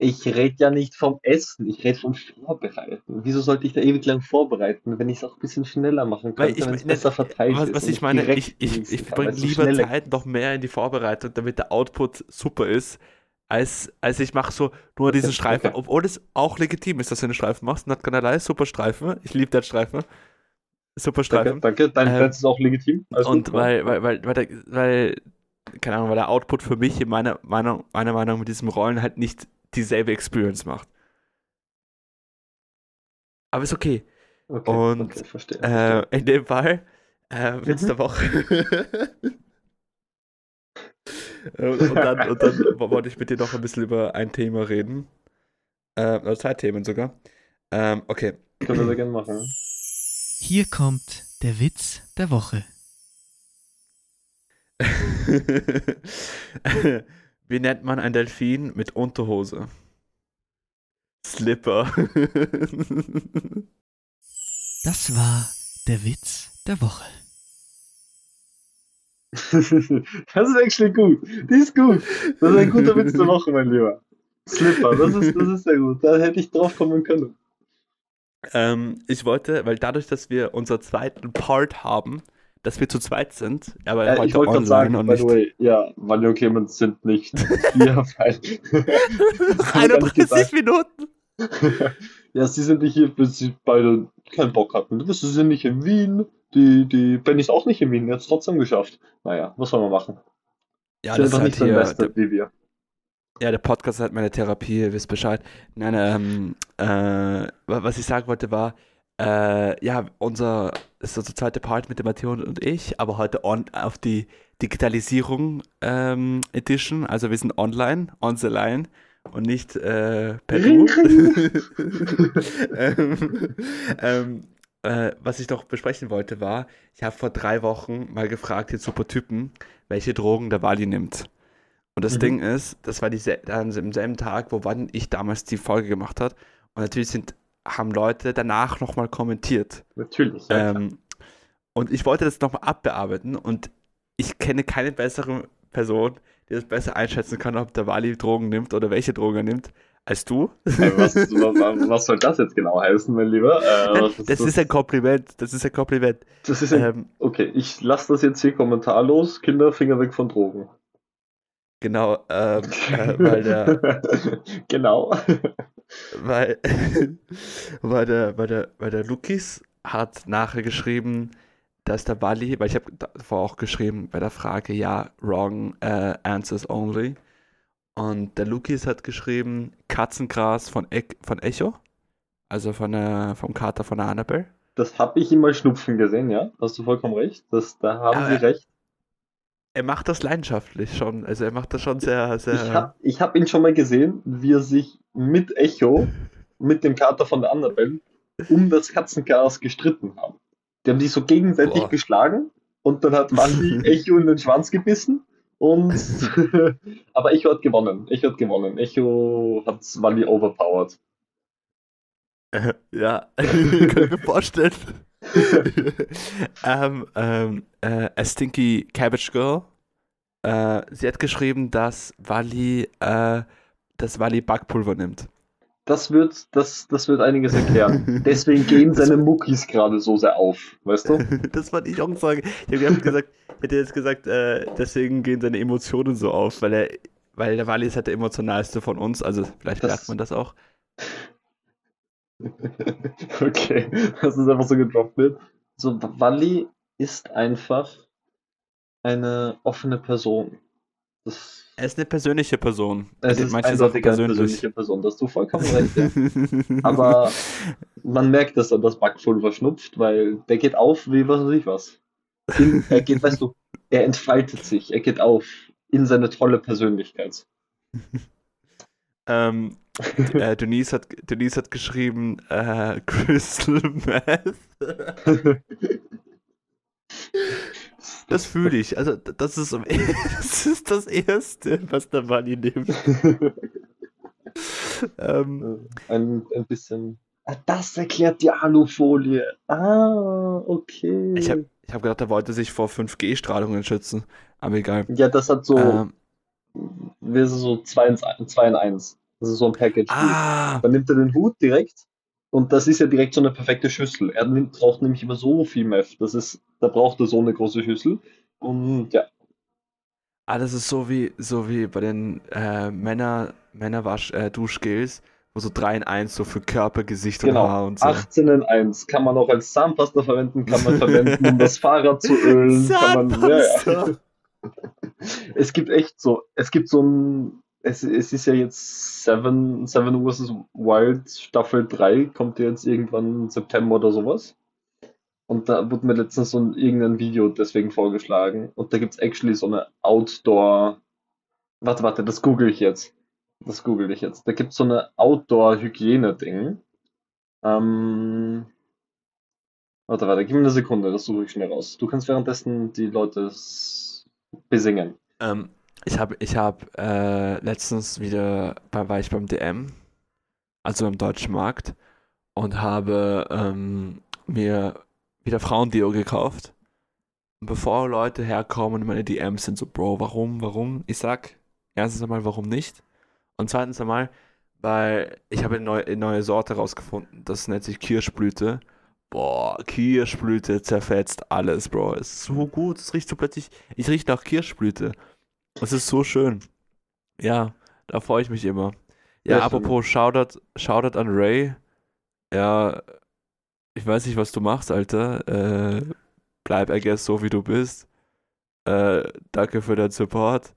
rede ja nicht vom Essen, ich rede vom Vorbereiten. Wieso sollte ich da ewig lang vorbereiten, wenn ich es auch ein bisschen schneller machen könnte, ich wenn es besser verteilt Was, ist? was ich meine, ich, ich, ich so lieber schneller Zeit noch mehr in die Vorbereitung, damit der Output super ist, als, als ich mache so nur diesen Streifen, okay. obwohl es auch legitim ist, dass du einen Streifen machst. Not gonna lie, super Streifen. Ich liebe den Streifen. Super Danke, Streifen. danke. Dein Ähm, Platz ist auch legitim. Alles Und gut. weil, weil, weil, weil, der, weil, keine Ahnung, weil der Output für mich in meiner Meinung, meiner Meinung mit diesem Rollen halt nicht dieselbe Experience macht. Aber ist okay. Okay, und, okay, verstehe. Äh, verstehe. in dem Fall, äh, Witz Mhm. der Woche. und, und, dann, und dann wollte ich mit dir noch ein bisschen über ein Thema reden. Äh, oder zwei Themen sogar. Ähm, okay. Können wir gerne machen. Hier kommt der Witz der Woche. Wie nennt man ein Delfin mit Unterhose? Slipper. Das war der Witz der Woche. Das ist actually gut. Die ist gut. Das ist ein guter Witz der Woche, mein Lieber. Slipper, das ist, das ist sehr gut. Da hätte ich drauf kommen können. ähm, ich wollte, weil dadurch, dass wir unseren zweiten Part haben, dass wir zu zweit sind, aber Äh, ich wollte gerade sagen, und by the way, ja, Vanja und Clemens sind nicht hier, weil. Nach Haben wir gar nicht 31 gesagt. Minuten. ja, sie sind nicht hier, bis sie beide keinen Bock hatten. Du wirst, sie sind nicht in Wien. Die, die Benny ist auch nicht in Wien, die hat es trotzdem geschafft. Naja, was soll man machen? Ja, sind das ist halt nicht so hier, der, invested wie wir. ja, der Podcast ist halt meine Therapie, ihr wisst Bescheid. Nein, ähm, äh, wa- was ich sagen wollte war, äh, ja, unser, ist unser zweiter Part mit dem Matteo und ich, aber heute on, auf die Digitalisierung ähm, Edition, also wir sind online, on the line und nicht äh, per Du. ähm, ähm, äh, was ich noch besprechen wollte war, ich habe vor drei Wochen mal gefragt, den Supertypen, welche Drogen der Wali nimmt. Und das Mhm. Ding ist, das war diese, dann im selben Tag, wo wann ich damals die Folge gemacht hat. Und natürlich sind, haben Leute danach nochmal kommentiert. Natürlich. Ja. Ähm, und ich wollte das nochmal abbearbeiten und ich kenne keine bessere Person, die das besser einschätzen kann, ob der Wali Drogen nimmt oder welche Drogen er nimmt, als du. Was, was, was soll das jetzt genau heißen, mein Lieber? Äh, was das ist ein Kompliment, das ist ein Kompliment. das ist ein, Ähm, Okay, ich lasse das jetzt hier kommentarlos. Kinder, Finger weg von Drogen. Genau, ähm, äh, weil der, genau. weil, weil der, weil der, weil der Lukis hat nachher geschrieben, dass der Wally, weil ich habe davor auch geschrieben bei der Frage, ja, wrong äh, answers only. Und der Lukis hat geschrieben, Katzengras von, e von Echo, also von der, vom Kater von der Annabelle. Das habe ich immer schnupfen gesehen, ja. Hast du vollkommen recht. Das, da haben Aber- sie recht. Er macht das leidenschaftlich schon, also er macht das schon sehr, sehr. Ich habe ich hab ihn schon mal gesehen, wie er sich mit Echo, mit dem Kater von der Annabelle, um das Katzenchaos gestritten haben. Die haben sich so gegenseitig Boah. geschlagen und dann hat Wandi Echo in den Schwanz gebissen. Und aber Echo hat gewonnen. Echo hat gewonnen. Echo hat Wally overpowered. Ja, kann ich mir vorstellen. ähm, ähm, äh, A Stinky Cabbage Girl. Äh, sie hat geschrieben, dass Wally, äh, dass Wally Backpulver nimmt. Das wird, das, das wird einiges erklären. Deswegen gehen seine Muckis gerade so sehr auf, weißt du? das wollte ich auch sagen. Ich habe gesagt, hätte jetzt gesagt, äh, deswegen gehen seine Emotionen so auf, weil er, weil der Wally ist halt der emotionalste von uns, also vielleicht Das- merkt man das auch. Okay, dass es einfach so gedroppt wird. So, Wally ist einfach eine offene Person. Das Er ist eine persönliche Person. Es nimmt ist manche Sachen eine persönliche Person, da hast du vollkommen recht. Ja. Aber man merkt, dass er das Backpulver schnupft, weil der geht auf wie was weiß ich was. In, er geht, weißt du, er entfaltet sich, er geht auf in seine tolle Persönlichkeit. ähm, äh, Denise, hat, Denise hat geschrieben, äh, Crystal Meth. Das fühle ich. Also, das ist, das ist das Erste, was der Bunny nimmt. ähm, ein, ein bisschen. Ah, das erklärt die Alufolie. Ah, okay. ich habe ich hab gedacht, er wollte sich vor 5G-Strahlungen schützen. Aber egal. ja, das hat so, Ähm, wie ist so 2 in 2 in 1. Das ist so ein Package. ah, Dann nimmt er den Hut direkt und das ist ja direkt so eine perfekte Schüssel. Er nimmt, braucht nämlich immer so viel Meth. Das ist, da braucht er so eine große Schüssel. Und ja, ah, das ist so wie, so wie bei den äh, Männer, Männerwasch, äh, Duschgels, wo so 3 in 1 so für Körper, Gesicht und genau. Haar und so. 18 in 1 kann man auch als Zahnpasta verwenden, kann man verwenden, um das Fahrrad zu ölen. Kann man, ja, ja. Es gibt echt so, es gibt so ein, es, es ist ja jetzt Seven, Seven vs. Wild Staffel 3, kommt ja jetzt irgendwann im September oder sowas. Und da wurde mir letztens so ein, irgendein Video deswegen vorgeschlagen. Und da gibt es actually so eine Outdoor. Warte, warte, das google ich jetzt. Das google ich jetzt. Da gibt es so eine Outdoor-Hygiene-Ding. Ähm. Warte, warte, gib mir eine Sekunde, das suche ich schnell raus. Du kannst währenddessen die Leute besingen. Ähm, ich habe ich hab, äh, letztens wieder, bei, war ich beim DM, also im deutschen Markt, und habe ähm, mir wieder Frauendeo gekauft. Und bevor Leute herkommen und meine DMs sind so, Bro, warum, warum? Ich sag, erstens einmal, warum nicht? Und zweitens einmal, weil ich habe eine neue, eine neue Sorte rausgefunden, das nennt sich Kirschblüte. Boah, Kirschblüte zerfetzt alles, Bro. Es ist so gut, es riecht so plötzlich, ich rieche nach Kirschblüte. Es ist so schön. Ja, da freue ich mich immer. Ja, Sehr apropos Shoutout, Shoutout an Ray. Ja, ich weiß nicht, was du machst, Alter. Äh, bleib, I guess, so wie du bist. Äh, danke für deinen Support.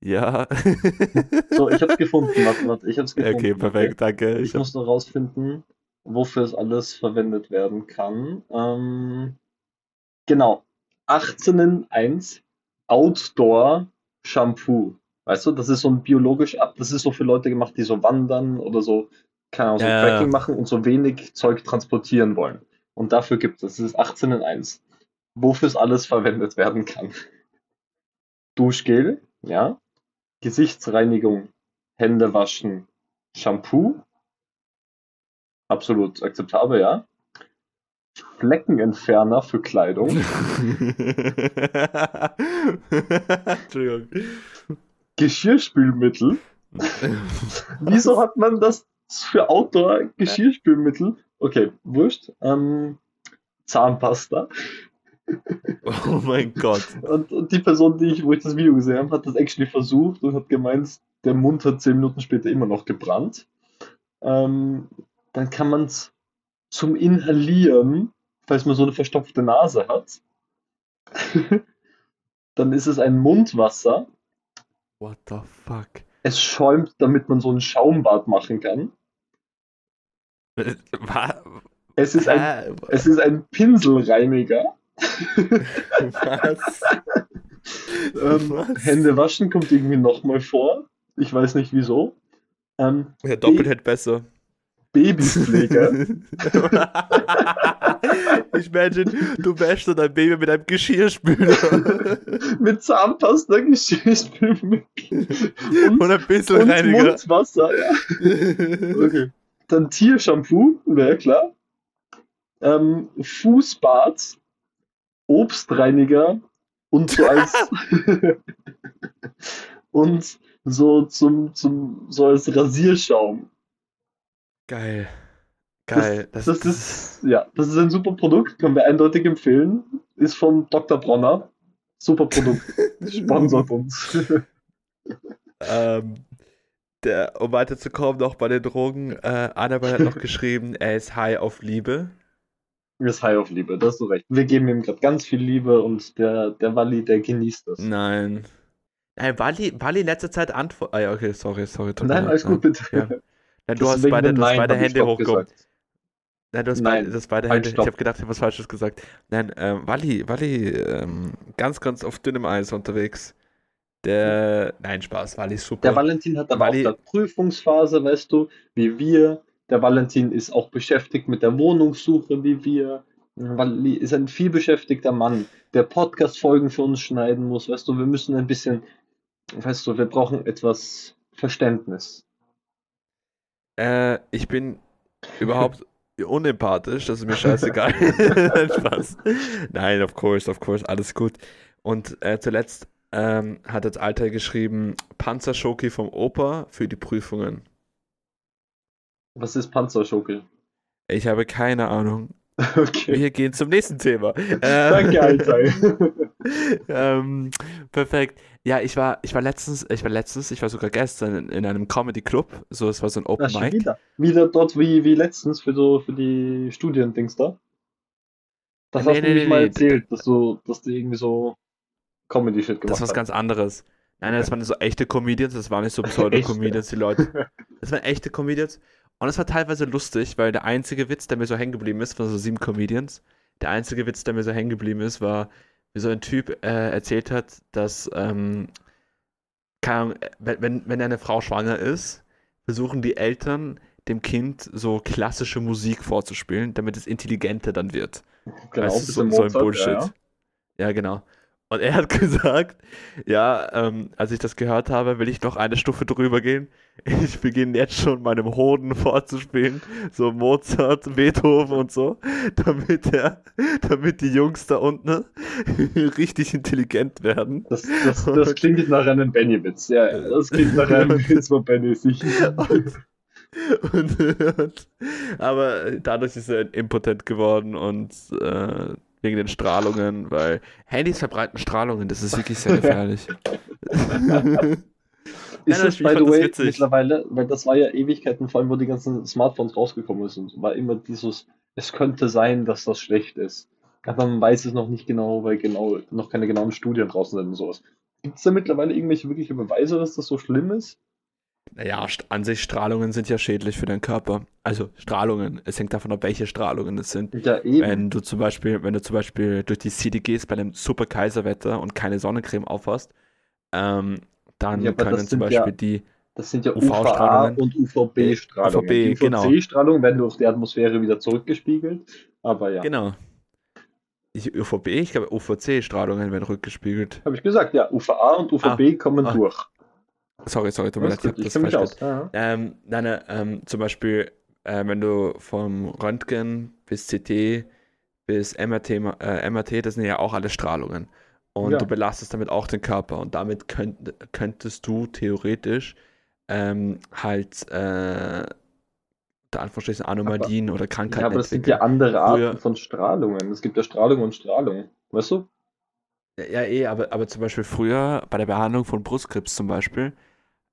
Ja. So, ich hab's gefunden, warte, warte, ich hab's gefunden. Okay, perfekt, danke. Ich Ich hab, muss nur rausfinden, wofür es alles verwendet werden kann. Ähm, genau. 18 in 1 Outdoor Shampoo. Weißt du, das ist so ein biologisch ab, das ist so für Leute gemacht, die so wandern oder so, keine Ahnung, so Ja, ja, ja. Machen und so wenig Zeug transportieren wollen. Und dafür gibt es, das ist 18 in 1. Wofür es alles verwendet werden kann. Duschgel, ja. Gesichtsreinigung, Hände waschen, Shampoo, absolut akzeptabel, ja. Fleckenentferner für Kleidung, Entschuldigung. Geschirrspülmittel. Wieso hat man das für Outdoor Geschirrspülmittel? Okay, wurscht. Ähm, Zahnpasta. Oh mein Gott. Und, und die Person, die ich, wo ich das Video gesehen habe, hat das actually versucht und hat gemeint, der Mund hat zehn Minuten später immer noch gebrannt. Ähm, dann kann man es zum Inhalieren, falls man so eine verstopfte Nase hat, dann ist es ein Mundwasser. What the fuck? Es schäumt, damit man so ein Schaumbad machen kann. Was? Es ist ein, es ist ein Pinselreiniger. Was? Ähm, Was? Hände waschen kommt irgendwie nochmal vor. Ich weiß nicht wieso. Ähm, Ja, doppelt hätte besser. Babypflege. ich imagine, du wäschst dein Baby mit einem Geschirrspüler mit Zahnpasta, Geschirrspülmittel und, und ein bisschen und Reiniger. Mundwasser. Ja. Okay. Dann Tiershampoo, wäre klar. Ähm, Fußbad, Obstreiniger und so als und so zum, zum so als Rasierschaum. Geil. Geil. Das, das ist ja, das ist ein super Produkt, können wir eindeutig empfehlen. Ist von Dr. Bronner. Super Produkt. Sponsort uns. Ähm, der, um weiterzukommen, noch bei den Drogen, äh, Annabelle hat noch geschrieben, er ist high auf Liebe. Wir ist high auf Liebe, da hast du recht. Wir geben ihm gerade ganz viel Liebe und der, der Walli, der genießt das. Nein. Nein, Wally, Wally in letzter Zeit antwortet. Ah ja, okay, sorry, sorry. Nein, alles ja. gut, bitte. Ja. Nein, du hast beide, du hast beide ich Hände hochgehoben. Nein, du hast Nein, hast beide Hände. Ich stopp. habe gedacht, ich habe was Falsches gesagt. Nein, ähm, Wally, Wally, ähm, ganz, ganz auf dünnem Eis unterwegs. Der, nein, Spaß, Wally ist super. Der Valentin hat aber Wally- auch Prüfungsphase, weißt du, wie wir. Der Valentin ist auch beschäftigt mit der Wohnungssuche, wie wir. Wally ist ein vielbeschäftigter Mann, der Podcast-Folgen für uns schneiden muss, weißt du, wir müssen ein bisschen, weißt du, wir brauchen etwas Verständnis. Äh, ich bin überhaupt unempathisch, das ist mir scheißegal. Nein, Spaß. Nein, of course, of course, alles gut. Und äh, zuletzt ähm, hat das Alter geschrieben, Panzerschoki vom Opa für die Prüfungen. Was ist Panzerschockel? Ich habe keine Ahnung. Okay. Wir gehen zum nächsten Thema. Danke, Alter. ähm, perfekt. Ja, ich war, ich war letztens, ich war letztens, ich war sogar gestern in, in einem Comedy Club. So, es war so ein Open Ah, schon Mic. wieder. Wieder dort wie, wie letztens für, so, für die Studiendings da. Das Nee, hast du nee, nämlich nee, mal erzählt, dass du, dass du irgendwie so Comedy-Shit gemacht Das ist was hast. ganz anderes. Nein, nein, das waren so echte Comedians, das waren nicht so Pseudo-Comedians, die Leute. Das waren echte Comedians. Und es war teilweise lustig, weil der einzige Witz, der mir so hängen geblieben ist, von so sieben Comedians, der einzige Witz, der mir so hängen geblieben ist, war, wie so ein Typ äh, erzählt hat, dass, ähm, keine Ahnung, äh, wenn, wenn, eine Frau schwanger ist, versuchen die Eltern dem Kind so klassische Musik vorzuspielen, damit es intelligenter dann wird. Genau, du, bisschen so, so ein Bullshit. Ja, Ja, genau. Und er hat gesagt, ja, ähm, als ich das gehört habe, will ich noch eine Stufe drüber gehen. Ich beginne jetzt schon meinem Hoden vorzuspielen, so Mozart, Beethoven und so, damit er, damit die Jungs da unten richtig intelligent werden. Das, das, das klingt nach einem Benny-Witz. Ja, ja, das klingt nach einem Witz von Benny, sicher. Und, und, aber dadurch ist er impotent geworden und äh, wegen den Strahlungen, weil Handys verbreiten Strahlungen, das ist wirklich sehr gefährlich. Ist das, by the way, mittlerweile, weil das war ja Ewigkeiten, vor allem, wo die ganzen Smartphones rausgekommen sind, war immer dieses, es könnte sein, dass das schlecht ist. Aber man weiß es noch nicht genau, weil genau noch keine genauen Studien draußen sind und sowas. Gibt es da mittlerweile irgendwelche wirkliche Beweise, dass das so schlimm ist? Naja, an sich Strahlungen sind ja schädlich für deinen Körper. Also Strahlungen, es hängt davon ab, welche Strahlungen es sind. Ja. Wenn du zum Beispiel, wenn du zum Beispiel durch die City gehst bei einem super Kaiserwetter und keine Sonnencreme aufhast, ähm, dann Ja, können zum sind ja- Beispiel die, Das sind ja UV-Strahlungen. UVA und UVB-Strahlungen. UVB, Die genau. UVC-Strahlungen werden durch die Atmosphäre wieder zurückgespiegelt. Aber ja, genau. Ich, UVB, ich glaube UVC-Strahlungen werden rückgespiegelt. habe ich gesagt, ja, UVA und UVB kommen ah. durch. Sorry, sorry, tut mir leid, ich habe das falsch aus. gehört. Ja, ja. Ähm, nein, nein, ähm, zum Beispiel, äh, wenn du vom Röntgen bis CT bis MRT, äh, MRT, das sind ja auch alle Strahlungen. Und Ja. du belastest damit auch den Körper. Und damit könnt, könntest du theoretisch ähm, halt äh, unter Anführungsstrichen Anomalien oder Ja, Krankheiten aber das sind ja andere Arten Früher- von Strahlungen. Es gibt ja Strahlung und Strahlung. Weißt du? Ja, ja, eh, aber, aber zum Beispiel früher bei der Behandlung von Brustkrebs zum Beispiel,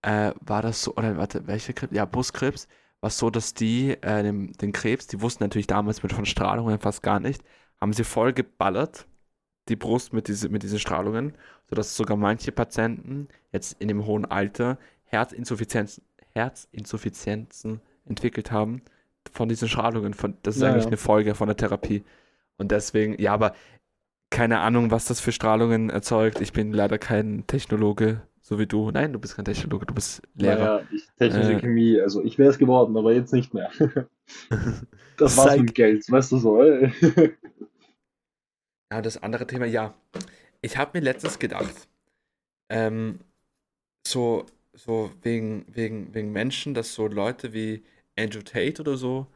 äh, war das so, oder warte, welche Krebs? Ja, Brustkrebs, war es so, dass die äh, den, den Krebs, die wussten natürlich damals mit von Strahlungen fast gar nicht, haben sie voll geballert, die Brust mit, diese, mit diesen Strahlungen, sodass sogar manche Patienten jetzt in dem hohen Alter Herzinsuffizienzen, Herzinsuffizienzen entwickelt haben von diesen Strahlungen. Von, das ist Ja, eigentlich ja. eine Folge von der Therapie. Und deswegen, ja, aber keine Ahnung, was das für Strahlungen erzeugt. Ich bin leider kein Technologe, so wie du. Nein, du bist kein Technologe, du bist Lehrer. Naja, ich, technische Äh. Chemie, also ich wäre es geworden, aber jetzt nicht mehr. das war's mit Geld, weißt du so. Ja, das andere Thema, ja. Ich habe mir letztens gedacht, ähm, so, so wegen, wegen, wegen Menschen, dass so Leute wie Andrew Tate oder so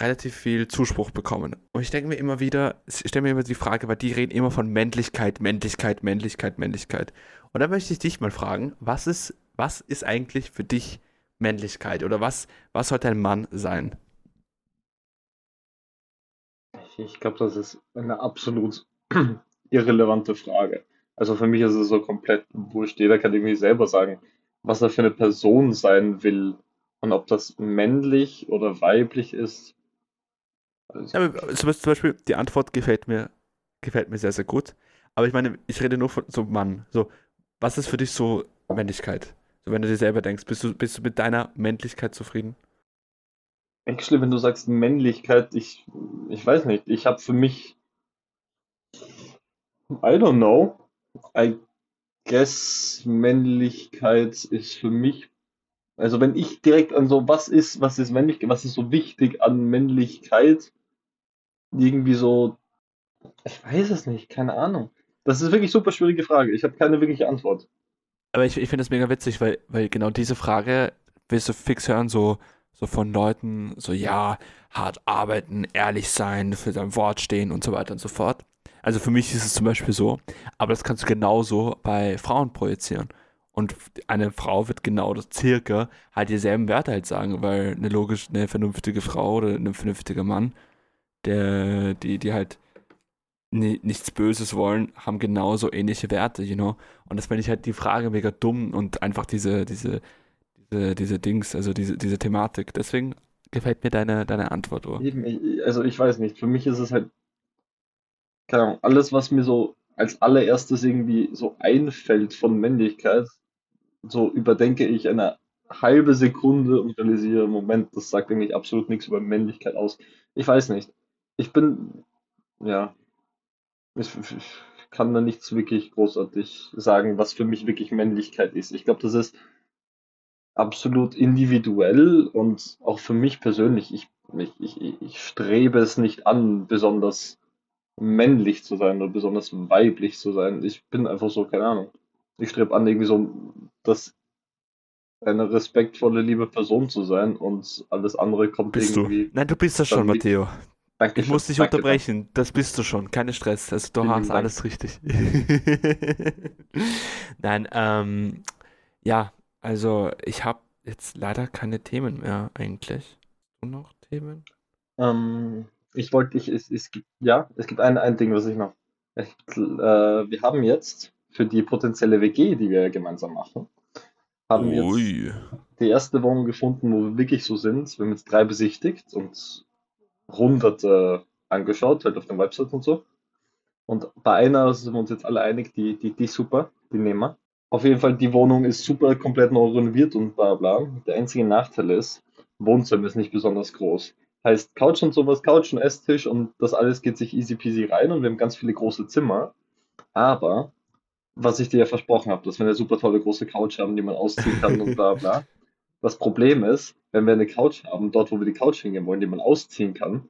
relativ viel Zuspruch bekommen. Und ich denke mir immer wieder, ich stelle mir immer die Frage, weil die reden immer von Männlichkeit, Männlichkeit, Männlichkeit, Männlichkeit. Und da möchte ich dich mal fragen, was ist, was ist eigentlich für dich Männlichkeit? Oder was, was sollte ein Mann sein? Ich, glaube, das ist eine absolut irrelevante Frage. Also für mich ist es so komplett wurscht. Jeder kann irgendwie selber sagen, was er für eine Person sein will. Und ob das männlich oder weiblich ist. Also, Ja, zum zum Beispiel, die Antwort gefällt mir, gefällt mir sehr, sehr gut. Aber ich meine, ich rede nur von so Mann. So, was ist für dich so Männlichkeit? So, wenn du dir selber denkst, bist du, bist du mit deiner Männlichkeit zufrieden? Actually, wenn du sagst Männlichkeit, ich, ich weiß nicht. Ich habe für mich, I don't know. I guess Männlichkeit ist für mich, also wenn ich direkt an so, was ist, was ist männlich, was ist so wichtig an Männlichkeit, irgendwie so, ich weiß es nicht, keine Ahnung. Das ist wirklich super schwierige Frage. Ich habe keine wirkliche Antwort. Aber ich, ich finde das mega witzig, weil, weil genau diese Frage willst du fix hören, so, so von Leuten, so ja, hart arbeiten, ehrlich sein, für sein Wort stehen und so weiter und so fort. Also für mich ist es zum Beispiel so, aber das kannst du genauso bei Frauen projizieren. Und eine Frau wird genau das circa halt dieselben Werte halt sagen, weil eine logisch, eine vernünftige Frau oder ein vernünftiger Mann, der, die, die halt ni- nichts Böses wollen, haben genauso ähnliche Werte, you know. Und das finde ich halt die Frage mega dumm und einfach diese, diese, diese, diese Dings, also diese, diese Thematik. Deswegen gefällt mir deine, deine Antwort, ich- also ich weiß nicht, für mich ist es halt, keine Ahnung, alles, was mir so als allererstes irgendwie so einfällt von Männlichkeit, so überdenke ich eine halbe Sekunde und realisiere, Moment, das sagt eigentlich absolut nichts über Männlichkeit aus. Ich weiß nicht. Ich bin, ja, ich, ich kann da nichts wirklich großartig sagen, was für mich wirklich Männlichkeit ist. Ich glaube, das ist absolut individuell und auch für mich persönlich, ich, ich, ich, ich strebe es nicht an, besonders männlich zu sein oder besonders weiblich zu sein. Ich bin einfach so, keine Ahnung. Ich strebe an, irgendwie so, das eine respektvolle, liebe Person zu sein und alles andere kommt Bist du? irgendwie. Nein, du bist das schon, Matteo. Danke Ich muss dich danke, unterbrechen. Das bist du schon. Keine Stress. Also du Vielen hast Dank. alles richtig. Nein, ähm, ja, also ich habe jetzt leider keine Themen mehr eigentlich. Du noch Themen? Ähm, ich wollte dich, es, es gibt, ja, es gibt ein, ein Ding, was ich noch. Ich, äh, wir haben jetzt für die potenzielle WG, die wir gemeinsam machen, haben wir jetzt die erste Wohnung gefunden, wo wir wirklich so sind. Wir haben jetzt drei besichtigt und hunderte angeschaut, halt auf der Website und so. Und bei einer sind wir uns jetzt alle einig, die, die, die super, die nehmen wir. Auf jeden Fall, die Wohnung ist super komplett neu renoviert und bla bla. Der einzige Nachteil ist, Wohnzimmer ist nicht besonders groß. Heißt Couch und sowas, Couch und Esstisch und das alles geht sich easy peasy rein und wir haben ganz viele große Zimmer. Aber, was ich dir ja versprochen habe, dass wir eine super tolle große Couch haben, die man ausziehen kann und bla bla. Das Problem ist, wenn wir eine Couch haben, dort wo wir die Couch hingehen wollen, die man ausziehen kann,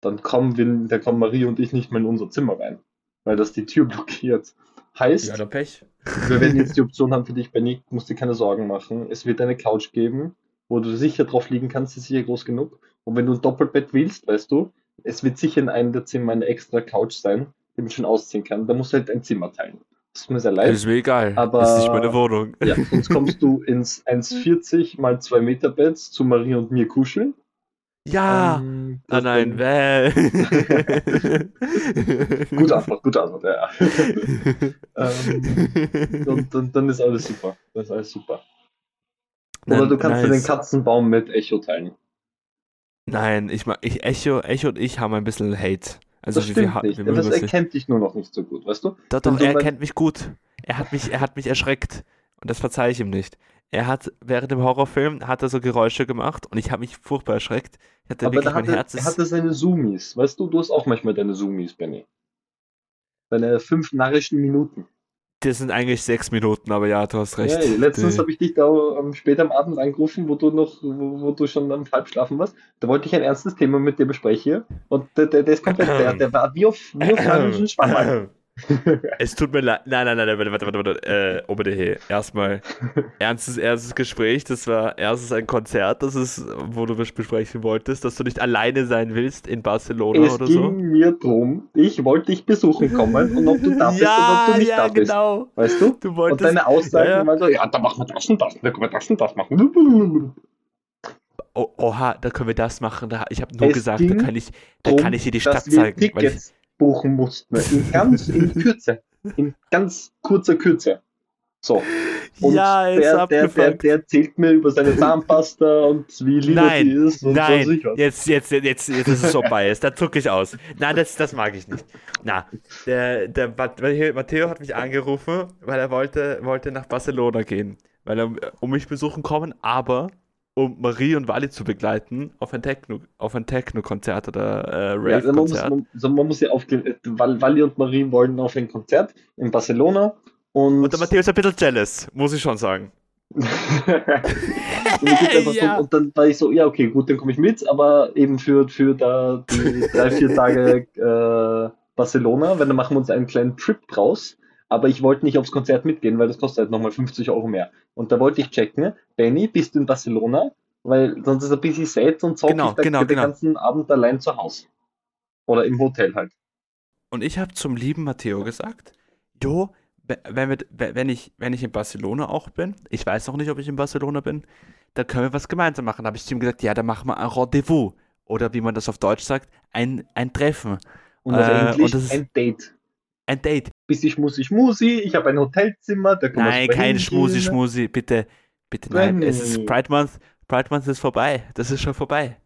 dann kommen wir, dann kommen Marie und ich nicht mehr in unser Zimmer rein, weil das die Tür blockiert. Heißt, Ja, Pech. wir werden jetzt die Option haben für dich, Benny, musst dir keine Sorgen machen. Es wird eine Couch geben, wo du sicher drauf liegen kannst, die ist sicher groß genug. Und wenn du ein Doppelbett willst, weißt du, es wird sicher in einem der Zimmer eine extra Couch sein, die man schon ausziehen kann. Da musst du halt ein Zimmer teilen. Das ist mir sehr Das leid. ist mir egal. Aber- das ist nicht meine Wohnung. Ja, sonst kommst du ins 1,40 mal 2 Meter Bett zu Marie und mir kuscheln. Ja. Ähm, ah nein, dann- wäh. Gute Antwort, gute Antwort, ja. ähm, und dann, dann ist alles super. Das ist alles super. Oder Nein, du kannst dir den nice. Katzenbaum mit Echo teilen. Nein, ich mag, ich, Echo, Echo und ich haben ein bisschen Hate. Also Das stimmt wir, nicht. wir Das erkennt dich nur noch nicht so gut, weißt du? Doch, doch, du er kennt mich gut. Er hat mich, er hat mich erschreckt. Und das verzeihe ich ihm nicht. Er hat während dem Horrorfilm hat er so Geräusche gemacht und ich habe mich furchtbar erschreckt. Ich hatte Aber wirklich da mein hatte, Herz er hatte seine Zoomies. Weißt du, du hast auch manchmal deine Zoomies, Benny. Deine fünf narrischen Minuten. Das sind eigentlich sechs Minuten, aber ja, du hast recht. Ja, letztens habe ich dich da ähm, später am Abend angerufen, wo du noch, wo, wo du schon am Halbschlafen warst. Da wollte ich ein ernstes Thema mit dir besprechen. Und der, der, der ist komplett, der, der war wie auf, wie auf einem Schwamm. Es tut mir leid. Nein, nein, nein, warte, warte, warte, warte. Äh, Oberdehe. Erstmal ernstes, ernstes Gespräch. Das war erstens ein Konzert, das ist, wo du besprechen wolltest, dass du nicht alleine sein willst in Barcelona Es oder ging so. mir drum, ich wollte dich besuchen kommen und ob du da bist oder ob ja, du nicht ja, da bist. genau. Weißt du? Du Und wolltest. deine Aussagen Ja, ja. waren so, ja, da machen wir das und das, da können wir das und das machen. Oh, oha, da können wir das machen. Da, ich habe nur Es gesagt, da ging kann ich, da Drum, kann ich dir die Stadt zeigen. Tickets buchen mussten. In ganz in Kürze. In ganz kurzer Kürze. So. Und Ja, er der, der, der, der erzählt mir über seine Zahnpasta und wie lila Nein, die ist und was Nein, ich was. jetzt, jetzt, jetzt, jetzt ist es so biased, da zucke ich aus. Nein, das, das mag ich nicht. Na, der, der Mat- Matteo hat mich angerufen, weil er wollte, wollte nach Barcelona gehen, weil er um mich besuchen kommen, aber um Marie und Wally zu begleiten auf ein Techno, auf ein Techno-Konzert oder äh, Ja, also man, muss, Rave-Konzert. man, also man muss ja aufklären, Wally und Marie wollen auf ein Konzert in Barcelona und, und der Matteo ist ein bisschen jealous, muss ich schon sagen. und, Ja. so, und dann war ich so, ja okay, gut, dann komme ich mit, aber eben für, für da die drei, vier Tage äh, Barcelona, weil dann machen wir uns einen kleinen Trip draus. Aber ich wollte nicht aufs Konzert mitgehen, weil das kostet halt nochmal 50 Euro mehr. Und da wollte ich checken, Benny, bist du in Barcelona? Weil sonst ist er ein bisschen sad und zockt Genau, ich da genau, den genau. ganzen Abend allein zu Hause. Oder im Hotel halt. Und ich habe zum lieben Matteo gesagt, Jo, we- wenn, wir, we- wenn, ich, wenn ich in Barcelona auch bin, ich weiß noch nicht, ob ich in Barcelona bin, dann können wir was gemeinsam machen. Da habe ich zu ihm gesagt, ja, dann machen wir ein Rendezvous. Oder wie man das auf Deutsch sagt, ein, ein Treffen, Und das Äh, und das ist- ein Date. Ein Date. Bisschen schmusi schmusi, ich habe ein Hotelzimmer, da kann Nein, kein. Schmusi, Schmusi, bitte, bitte, nein. Es ist. Pride Month, Pride Month ist vorbei. Das ist schon vorbei.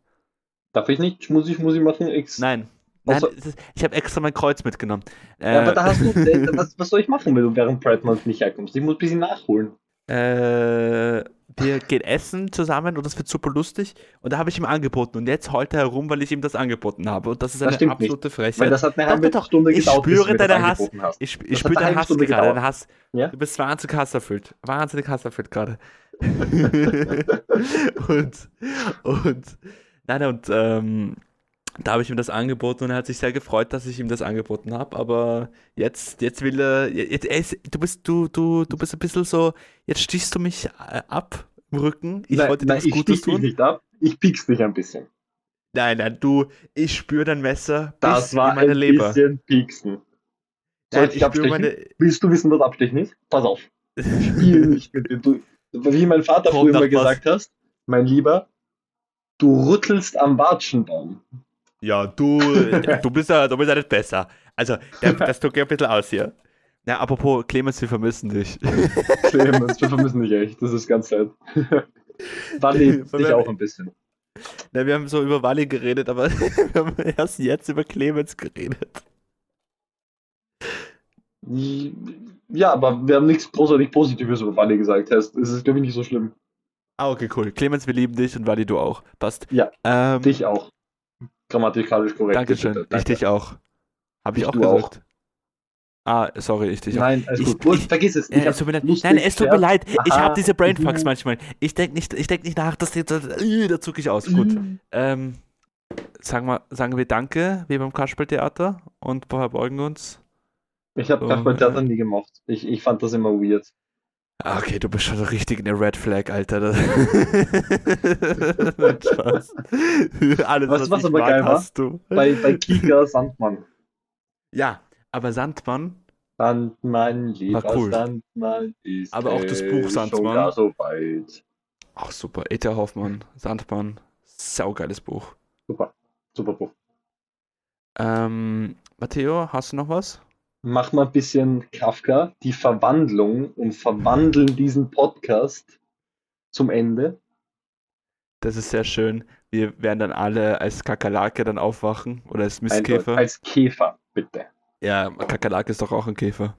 Darf ich nicht schmusi schmusi machen? X. Nein. Nein, Also- ich habe extra mein Kreuz mitgenommen. Äh, Ja, aber da hast du, äh, was, was soll ich machen, wenn du während Pride Month nicht herkommst? Ich muss ein bisschen nachholen. äh, wir gehen essen zusammen und das wird super lustig. Und da habe ich ihm angeboten. Und jetzt heult er herum, weil ich ihm das angeboten habe. Und das ist Das eine stimmt absolute Weil Frechheit. das hat eine halbe doch, doch. Stunde Ich gedauert, spüre das deinen Hass. hast. Ich, ich Das spüre eine deinen Hass Stunde gerade, deinen Hass. Ja? Du bist wahnsinnig hasserfüllt. Wahnsinnig hasserfüllt gerade. und, und, nein, und, ähm, da habe ich ihm das angeboten und er hat sich sehr gefreut, dass ich ihm das angeboten habe. Aber jetzt, jetzt will er, jetzt, er ist, du bist, du, du, du bist ein bisschen so, jetzt stichst du mich äh, ab Rücken. Ich nein, wollte dir nein, was ich Gutes dich tun. nicht ab, ich piek's dich ein bisschen. Nein, nein, du, ich spüre dein Messer Das war in meine ein Leber. bisschen pieksen. Soll Nein, ich ich abstechen? meine. Willst du wissen, was abstechen ist? Pass auf. Spiel nicht mit dem. Du, wie mein Vater Kommt früher immer was. gesagt hast, mein Lieber, du rüttelst am Watschenbaum. Ja, du, du bist ja, du bist ja nicht besser. Also, das tut ja ein bisschen aus hier. Na, apropos, Clemens, wir vermissen dich. Clemens, wir vermissen dich echt. Das ist ganz sad. Wally, dich auch ein bisschen. Na, wir haben so über Wally geredet, aber wir haben erst jetzt über Clemens geredet. Ja, aber wir haben nichts großartig Positives über Wally gesagt. Es ist, glaube ich, nicht so schlimm. Ah, okay, cool. Clemens, wir lieben dich und Wally, du auch. Passt. Ja, Ähm, Dich auch. Grammatikalisch korrekt. Dankeschön. bitte. Ich Danke. dich auch. Habe ich Ich auch du auch. Ah, sorry, ich dich. Nein, alles Ich- gut. Ich- vergiss es. Äh, Ich hab es tut mir leid. lustig Nein, es tut mir leid. Ich Aha. habe diese Brainfucks Mhm. manchmal. Ich denke nicht, ich denk nicht nach, dass die, das, äh, da zucke ich aus. Gut. Mhm. Ähm, sagen, wir, sagen wir Danke, wie beim Kasperltheater und verbeugen uns. Ich habe So, Kasperltheater äh, nie gemacht. Ich, ich fand das immer weird. Ah, Okay, du bist schon richtig eine Red Flag, Alter. Spaß. Alles, was, du, was ich aber geil war? hast du. Bei, bei Kika Sandmann. Ja, aber Sandmann, Sandmann, lieber War cool. Sandmann, ist Aber auch das Buch Sandmann. so weit. auch super. E.T. Hoffmann, Sandmann, saugeiles Buch. Super, super Buch. Ähm, Matteo, hast du noch was? Mach mal ein bisschen Kafka, die Verwandlung und verwandeln diesen Podcast zum Ende. Das ist sehr schön. Wir werden dann alle als Kakerlake dann aufwachen oder als. Mistkäfer. Als Käfer, bitte. Ja, Kakerlake ist doch auch ein Käfer.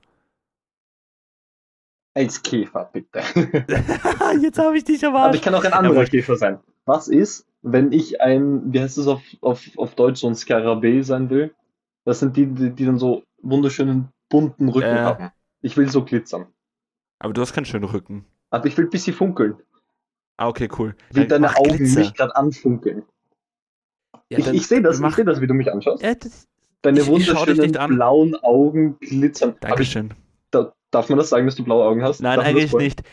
Als Käfer, bitte. Jetzt habe ich dich Aber ich kann auch ein anderer Aber- Käfer sein. Was ist, wenn ich ein, wie heißt es auf, auf, auf Deutsch, so ein Skarabäi sein will? Das sind die, die, die dann so wunderschönen bunten Rücken Äh. haben. Ich will so glitzern. Aber du hast keinen schönen Rücken. Aber ich will ein bisschen funkeln. Ah, okay, cool. Wie Dann deine Augen Glitzer. mich gerade anfunkeln. Ja, ich ich sehe das, ich mach- sehe das, wie du mich anschaust. Ja, das, Deine ich- wunderschönen blauen Augen glitzern. Dankeschön. da, darf man das sagen, dass du blaue Augen hast? Nein, Darf eigentlich nicht.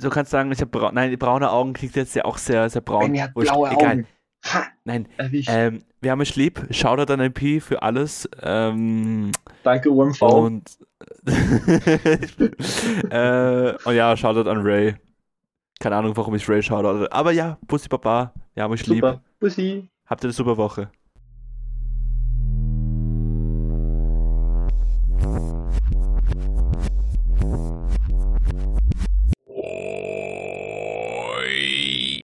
Du kannst sagen, ich habe brau Nein, die braune Augen klingt jetzt ja auch sehr, sehr braun. Hat Wurscht, blaue egal. Augen. Ha, Nein, ähm, wir haben euch lieb. Shoutout an MP für alles. Ähm, Danke, UMV. und äh, und ja, Shoutout an Ray. Keine Ahnung, warum ich Ray Shoutout. Aber ja, Pussy Papa, wir haben euch lieb. Super. Bussi. Habt ihr eine super Woche. Thank you.